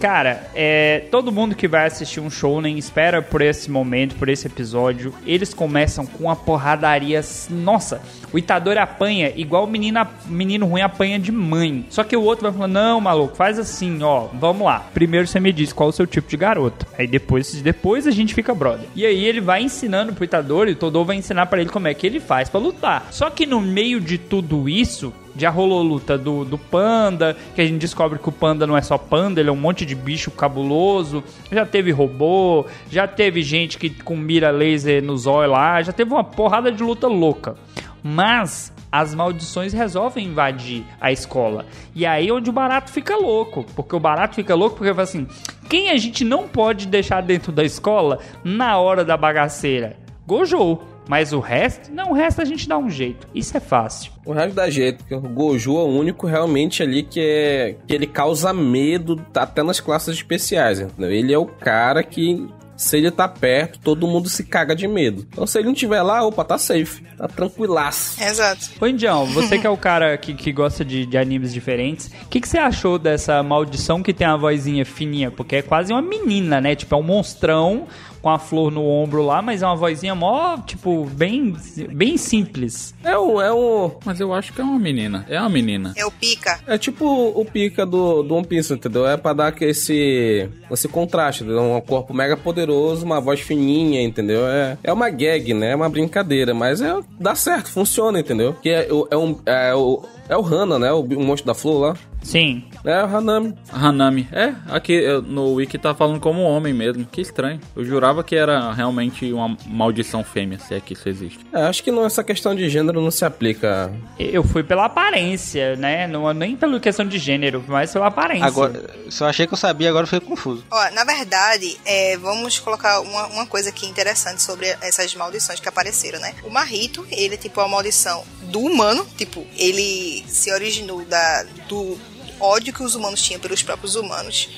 Cara, é, todo mundo que vai assistir um show nem espera por esse momento, por esse episódio. Eles começam com a porradaria. Nossa, o Itadori apanha igual o menino, menino ruim apanha de mãe. Só que o outro vai falando: Não, maluco, faz assim, ó, vamos lá. Primeiro você me diz qual o seu tipo de garota. Aí depois, depois a gente fica brother. E aí ele vai ensinando pro Itadori, o Todô vai ensinar para ele como é que ele faz para lutar. Só que no meio de tudo isso, já rolou luta do, do panda, que a gente descobre que o panda não é só panda, ele é um monte de bicho cabuloso. Já teve robô, já teve gente que com mira laser nos olhos lá, já teve uma porrada de luta louca. Mas as maldições resolvem invadir a escola. E aí é onde o barato fica louco. Porque o barato fica louco porque fala assim: quem a gente não pode deixar dentro da escola na hora da bagaceira? Gojo. Mas o resto, não, o resto a gente dá um jeito. Isso é fácil. O resto dá jeito, porque o Gojo é o único realmente ali que é que ele causa medo até nas classes especiais, entendeu? Ele é o cara que se ele tá perto, todo mundo se caga de medo. Então, se ele não tiver lá, opa, tá safe. Tá tranquilaço. Exato. Ô, Indião, você que é o cara que, que gosta de, de animes diferentes, o que, que você achou dessa maldição que tem a vozinha fininha? Porque é quase uma menina, né? Tipo, é um monstrão com a flor no ombro lá, mas é uma vozinha mó, tipo, bem, bem simples. É um, é um. Mas eu acho que é uma menina. É uma menina. É o pica. É tipo o pica do, do One Piece, entendeu? É pra dar esse, esse contraste, entendeu? Um corpo mega poderoso, uma voz fininha, entendeu? É, é uma gag, né? É uma brincadeira, mas é, dá certo, funciona, entendeu? Que é, é, um, é o. É o Hana, né? O, o monstro da flor lá. Sim. É o Hanami. Hanami. É, aqui no wiki tá falando como homem mesmo. Que estranho. Eu jurava que era realmente uma maldição fêmea, se é que isso existe. É, acho que não, essa questão de gênero não se aplica. Eu fui pela aparência, né? Não, nem pela questão de gênero, mas pela aparência. Agora, se eu achei que eu sabia, agora eu fiquei confuso. Ó, na verdade, é, vamos colocar uma, uma coisa aqui interessante sobre essas maldições que apareceram, né? O Marrito, ele é tipo a maldição do humano, tipo, ele se originou da, do ódio que os humanos tinham pelos próprios humanos.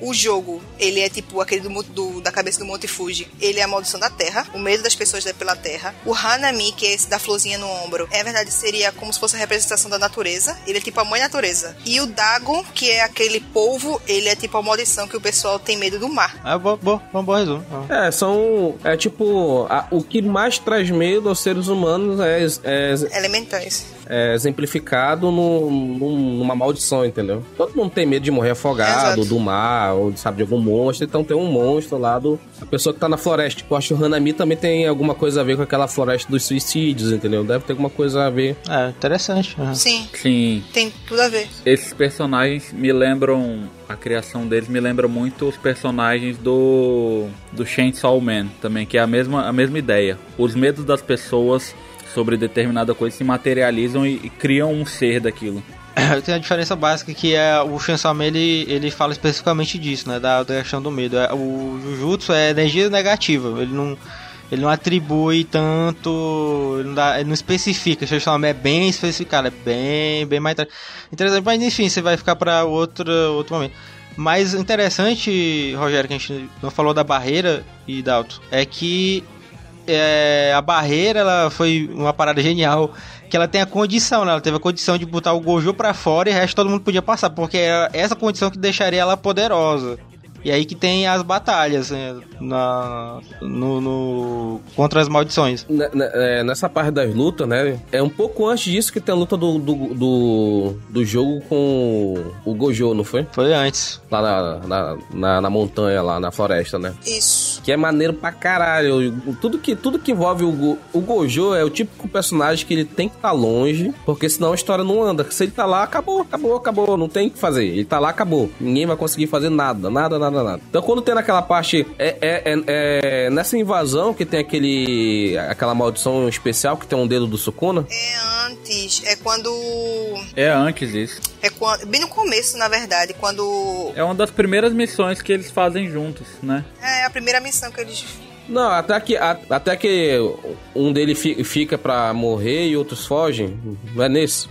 O jogo, ele é tipo aquele do, do- da cabeça do Monte Fuji. Ele é a maldição da terra, o medo das pessoas pela terra. O Hanami, que é esse da florzinha no ombro, é verdade, seria como se fosse a representação da natureza. Ele é tipo a mãe natureza. E o Dagon, que é aquele polvo, ele é tipo a maldição que o pessoal tem medo do mar. Ah, bom, bom, bom, bom resumo. Ah. É, são. É tipo. a- o que mais traz medo aos seres humanos é, é, Elementais. É exemplificado no- num- numa maldição, entendeu? Todo mundo tem medo de morrer afogado, Exato. do mar, ou sabe, de algum monstro. Então tem um monstro lá do. A pessoa que tá na floresta. Tipo, eu acho que o Hanami também tem alguma coisa a ver com aquela floresta dos suicídios, entendeu? Deve ter alguma coisa a ver. É, interessante. Sim, Sim, tem tudo a ver. esses personagens me lembram. A criação deles me lembra muito os personagens do. do Chainsaw Man também, que é a mesma, a mesma ideia. Os medos das pessoas sobre determinada coisa se materializam e, e criam um ser daquilo. Tem a diferença básica que é o Chainsaw ele, ele fala especificamente disso, né? Da, da questão do medo. É, o Jujutsu é energia negativa. Ele não, ele não atribui tanto. Ele não, dá, ele não especifica. O Man é bem especificado, é bem, bem mais interessante. Mas enfim, você vai ficar para outro, outro momento. Mas interessante, Rogério, que a gente não falou da barreira e Dalton, é que é, a barreira ela foi uma parada genial. Que ela tem a condição, né? Ela teve a condição de botar o Gojo pra fora e o resto todo mundo podia passar. Porque é essa condição que deixaria ela poderosa. E aí que tem as batalhas né, na, no, no- contra as maldições. Ne- ne- é, nessa parte das lutas, né? É um pouco antes disso que tem a luta do, do, do, do jogo com o Gojo, não foi? Foi antes. Lá na, na, na, na montanha, lá na floresta, né? Isso. Que é maneiro pra caralho. Tudo que, tudo que envolve o, Go- o Gojo é o típico personagem que ele tem que estar longe, porque senão a história não anda. Se ele tá lá, acabou, acabou, acabou. Não tem o que fazer. Ele tá lá, acabou. Ninguém vai conseguir fazer nada, nada, nada, nada. Então quando tem naquela parte. É, é, é- é nessa invasão que tem aquele. aquela maldição especial que tem um dedo do Sukuna. É antes, é quando. É antes isso. É quando. Bem no começo, na verdade, quando. É uma das primeiras missões que eles fazem juntos, né? É a primeira missão que eles. Não, até que, até que um deles fi- fica pra morrer e outros fogem. Não é nesse?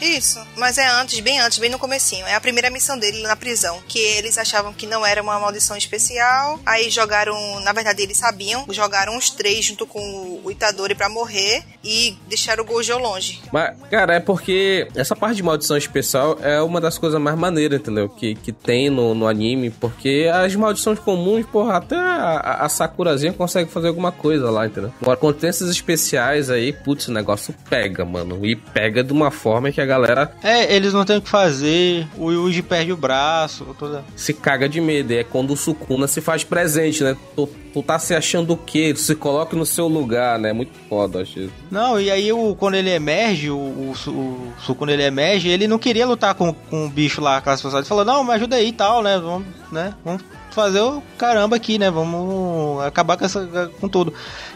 Isso, mas é antes, bem antes, bem no comecinho. É a primeira missão dele na prisão, que eles achavam que não era uma maldição especial. Aí jogaram, na verdade eles sabiam, jogaram os três junto com o Itadori pra morrer e deixaram o Gojo longe. Mas, cara, é porque essa parte de maldição especial é uma das coisas mais maneiras, entendeu? Que, que tem no, no anime, porque as maldições comuns, porra, até a, a Sakurazinha consegue fazer alguma coisa lá, entendeu? Agora, quando tem esses especiais aí, putz, o negócio pega, mano. E pega de uma forma que a galera É, eles não têm o que fazer. O Yuji perde o braço. Toda... se caga de medo. É quando o Sukuna se faz presente, né? Tu, tu tá se achando o quê? Tu se coloca no seu lugar, né? Muito foda, achei. Não, e aí o, quando ele emerge, o, o, o Sukuna ele emerge, ele não queria lutar com, com o bicho lá, aquelas pessoas. Ele falou, não, me ajuda aí e tal, né? Vamos, né? Vamos fazer o caramba aqui, né? Vamos acabar com, essa, com tudo.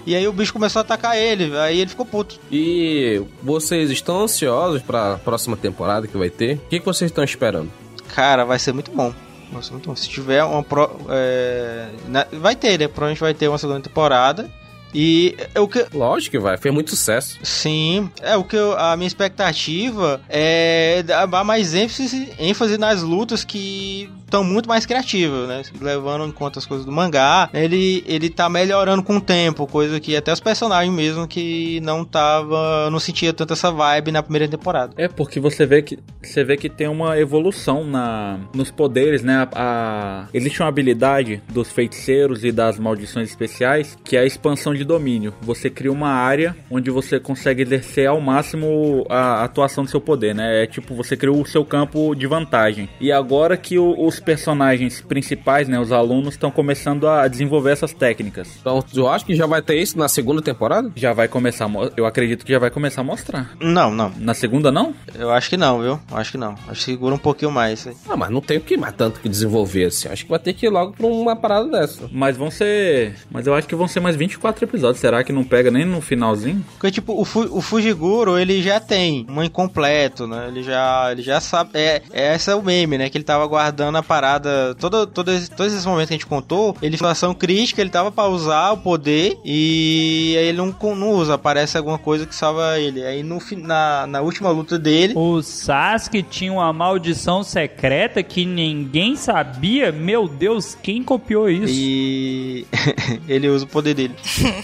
E aí o bicho começou a atacar ele, aí ele ficou puto. E vocês estão ansiosos pra próxima temporada que vai ter? O que, que vocês estão esperando? Cara, vai ser muito bom. Muito bom. Se tiver uma pro, é, vai ter, né? Provavelmente vai ter uma segunda temporada. E é o que Lógico que vai, fez muito sucesso. Sim, é o que eu- a minha expectativa é dar mais ênfase, ênfase nas lutas que estão muito mais criativas, né? Levando em conta as coisas do mangá, ele, ele tá melhorando com o tempo, coisa que até os personagens mesmo que não tava, não sentia tanto essa vibe na primeira temporada. É porque você vê que você vê que tem uma evolução na nos poderes, né? A, a- existe uma habilidade dos feiticeiros e das maldições especiais que é a expansão de domínio. Você cria uma área onde você consegue exercer ao máximo a atuação do seu poder, né? É tipo você cria o seu campo de vantagem. E agora que o- os personagens principais, né, os alunos estão começando a desenvolver essas técnicas. Então, eu acho que já vai ter isso na segunda temporada? Já vai começar, eu acredito que já vai começar a mostrar. Não, não. Na segunda não? Eu acho que não, viu? Acho que não. Acho que segura um pouquinho mais. Ah, mas não tem o que mais tanto que desenvolver assim. Acho que vai ter que ir logo pra uma parada dessa. Mas vão ser. Mas eu acho que vão ser mais 24 episódios. Será que não pega nem no finalzinho? Porque, tipo, o, Fu- o Fujiguro, ele já tem um incompleto, né? Ele já, ele já sabe. É, é esse é o meme, né? Que ele tava guardando a parada. Todo, todo, esse- todos esses momentos que a gente contou, ele, situação crítica, ele tava pra usar o poder e aí ele não, con- não usa. Aparece alguma coisa que salva ele. Aí no, na, na última luta dele. O Sasuke tinha uma maldição secreta que ninguém sabia. Meu Deus, quem copiou isso? E ele usa o poder dele.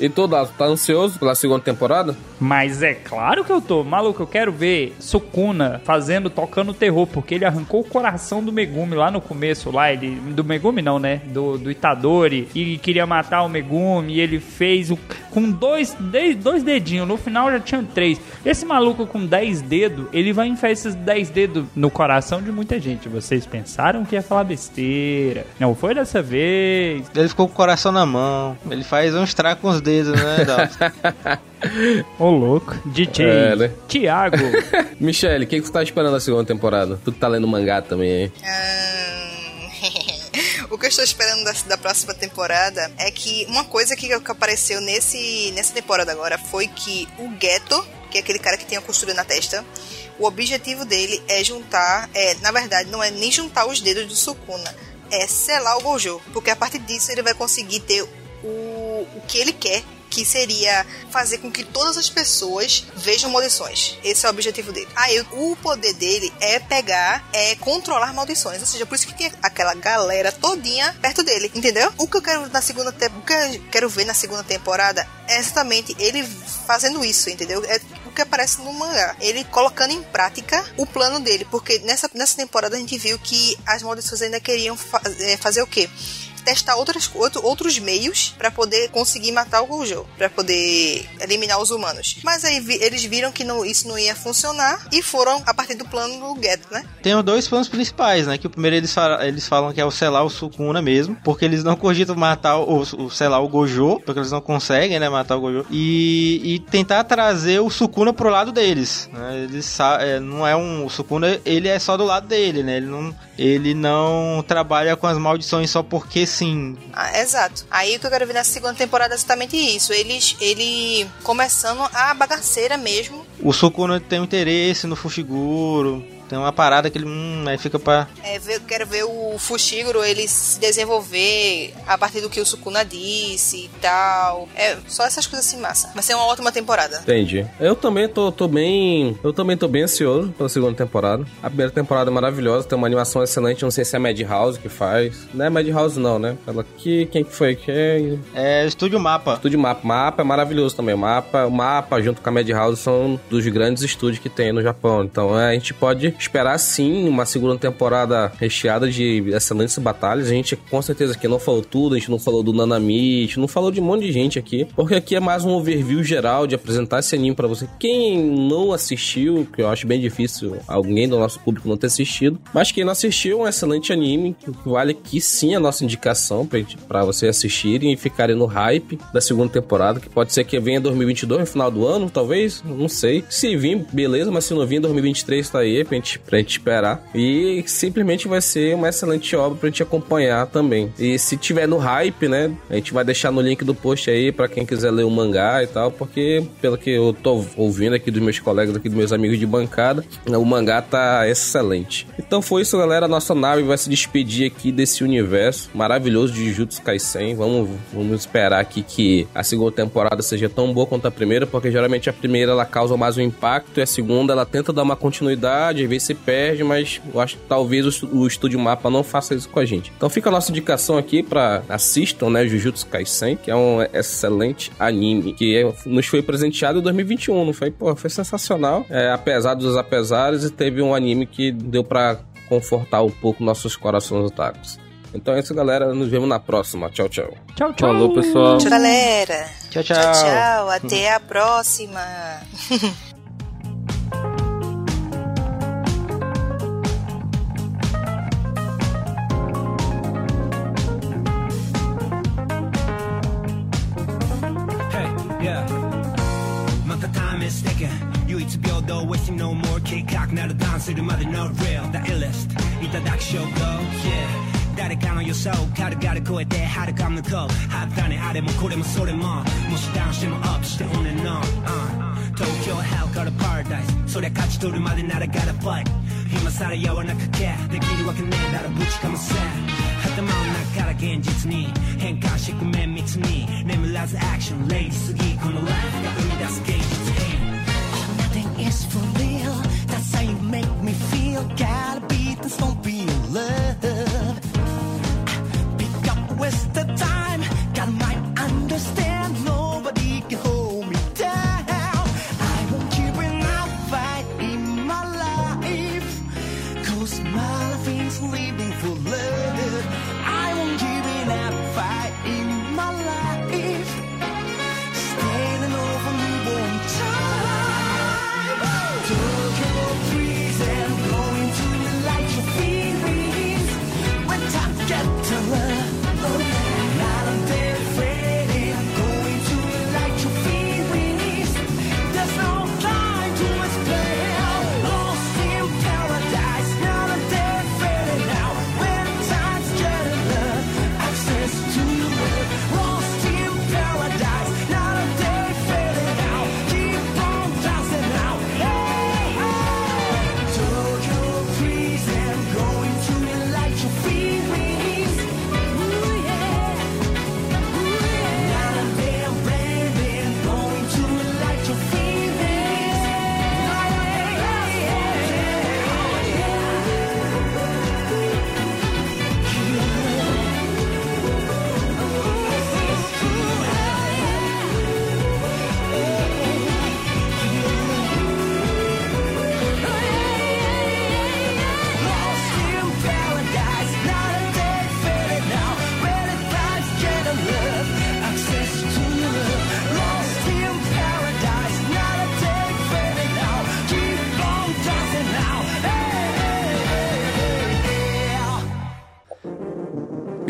E tu, Dato, tá ansioso pela segunda temporada? Mas é claro que eu tô. Maluco, eu quero ver Sukuna fazendo, tocando terror, porque ele arrancou o coração do Megumi lá no começo, lá, ele. Do Megumi não, né? Do, do Itadori. E queria matar o Megumi. E ele fez o. Com dois, dez- dois dedinhos. No final já tinha três. Esse maluco com dez dedos, ele vai enfiar esses dez dedos no coração de muita gente. Vocês pensaram que ia falar besteira. Não foi dessa vez. Ele ficou com o coração na mão. Ele faz um estrago com os dedos, né, Dalton? Ô, louco. DJ É, né? Tiago. Michele, o que, que você tá esperando da segunda temporada? Tu que tá lendo mangá também aí. O que eu estou esperando da, da próxima temporada é que uma coisa que, que apareceu nesse, nessa temporada agora foi que o Geto, que é aquele cara que tem a costura na testa, o objetivo dele é juntar, é, na verdade, não é nem juntar os dedos do Sukuna, é selar o Gojo, porque a partir disso ele vai conseguir ter o, o que ele quer, que seria fazer com que todas as pessoas vejam maldições. Esse é o objetivo dele. Aí o poder dele é pegar, é controlar maldições. Ou seja, por isso que tem aquela galera todinha perto dele, entendeu? O que eu quero na segunda te- o que eu quero ver na segunda temporada é exatamente ele fazendo isso, entendeu? É, que aparece no mangá. Ele colocando em prática o plano dele, porque nessa, nessa temporada a gente viu que as maldições ainda queriam fa é, fazer o quê? Testar outras, outro, outros meios para poder conseguir matar o Gojo, para poder eliminar os humanos. Mas aí vi, eles viram que não, isso não ia funcionar e foram a partir do plano do Geto, né? Tem dois planos principais, né? Que o primeiro eles falam, eles falam que é o selar o Sukuna mesmo, porque eles não cogitam matar o, o selar o Gojo, porque eles não conseguem, né, matar o Gojo, e, e tentar trazer o Sukuna pro lado deles. Né? Eles é, não é um o Sukuna, ele é só do lado dele, né? Ele não ele não trabalha com as maldições só porque sim. Ah, exato. Aí o que eu quero ver nessa segunda temporada é exatamente isso. Eles, ele começando a bagaceira mesmo. O Sukuna tem um interesse no Fushiguro, tem uma parada que ele. Hum, aí fica pra. É, ver, quero ver o Fushiguro ele se desenvolver a partir do que o Sukuna disse e tal. É, só essas coisas assim massa. Vai ser uma ótima temporada. Entendi. Eu também tô, tô bem. Eu também tô bem ansioso pela segunda temporada. A primeira temporada é maravilhosa, tem uma animação excelente. Não sei se é a Madhouse que faz. Não é Madhouse, não, né? Ela que. Quem que foi? Que é. É Estúdio Mapa. Estúdio Mapa. Mapa é maravilhoso também. O Mapa, o Mapa junto com a Madhouse são dos grandes estúdios que tem no Japão. Então é, a gente pode esperar sim uma segunda temporada recheada de excelentes batalhas. A gente com certeza aqui não falou tudo, a gente não falou do Nanami, a gente não falou de um monte de gente aqui, porque aqui é mais um overview geral de apresentar esse anime para você. Quem não assistiu, que eu acho bem difícil alguém do nosso público não ter assistido, mas quem não assistiu, é um excelente anime, que vale aqui sim a nossa indicação para você assistirem e ficarem no hype da segunda temporada, que pode ser que venha em 2022, no final do ano, talvez, não sei. Se vir, beleza, mas se não vir em 2023, tá aí, pra gente pra gente esperar. E simplesmente vai ser uma excelente obra pra gente acompanhar também. E se tiver no hype, né? A gente vai deixar no link do post aí para quem quiser ler o mangá e tal, porque pelo que eu tô ouvindo aqui dos meus colegas, aqui dos meus amigos de bancada, o mangá tá excelente. Então foi isso, galera. A nossa nave vai se despedir aqui desse universo maravilhoso de Jujutsu Kaisen. Vamos, vamos esperar aqui que a segunda temporada seja tão boa quanto a primeira, porque geralmente a primeira ela causa mais um impacto e a segunda ela tenta dar uma continuidade, vezes se perde, mas eu acho que talvez o, o Estúdio Mapa não faça isso com a gente. Então fica a nossa indicação aqui para assistam, né, Jujutsu Kaisen, que é um excelente anime que é, nos foi presenteado em 2021, não foi? Pô, foi sensacional. É, apesar dos apesares, e teve um anime que deu para confortar um pouco nossos corações otakus. Então é isso, galera. Nos vemos na próxima. Tchau, tchau. Tchau, tchau. Falou, pessoal. Tchau, galera. Tchau, tchau. Tchau, tchau. Até a próxima. 計画なるダンするまで no real the illest いただく証拠 yeah 誰かの予想軽々超えて遥か向こうはったねあれもこれもそれももしダウンしてもアップして on and on、uh、東京 hell から paradise そりゃ勝ち取るまでなら gotta fight 今さらやわなかけできるわけねえだろぶちかませ頭の中から現実に変換してく綿密に眠らずアクションレイジすぎこのライフが生み出す現実変 Nothing is for Gotta beat this, don't be love. Pick up, waste the time. Got my understand. Nobody can hold me down. I won't give enough fight in my life. Cause my life is living for love.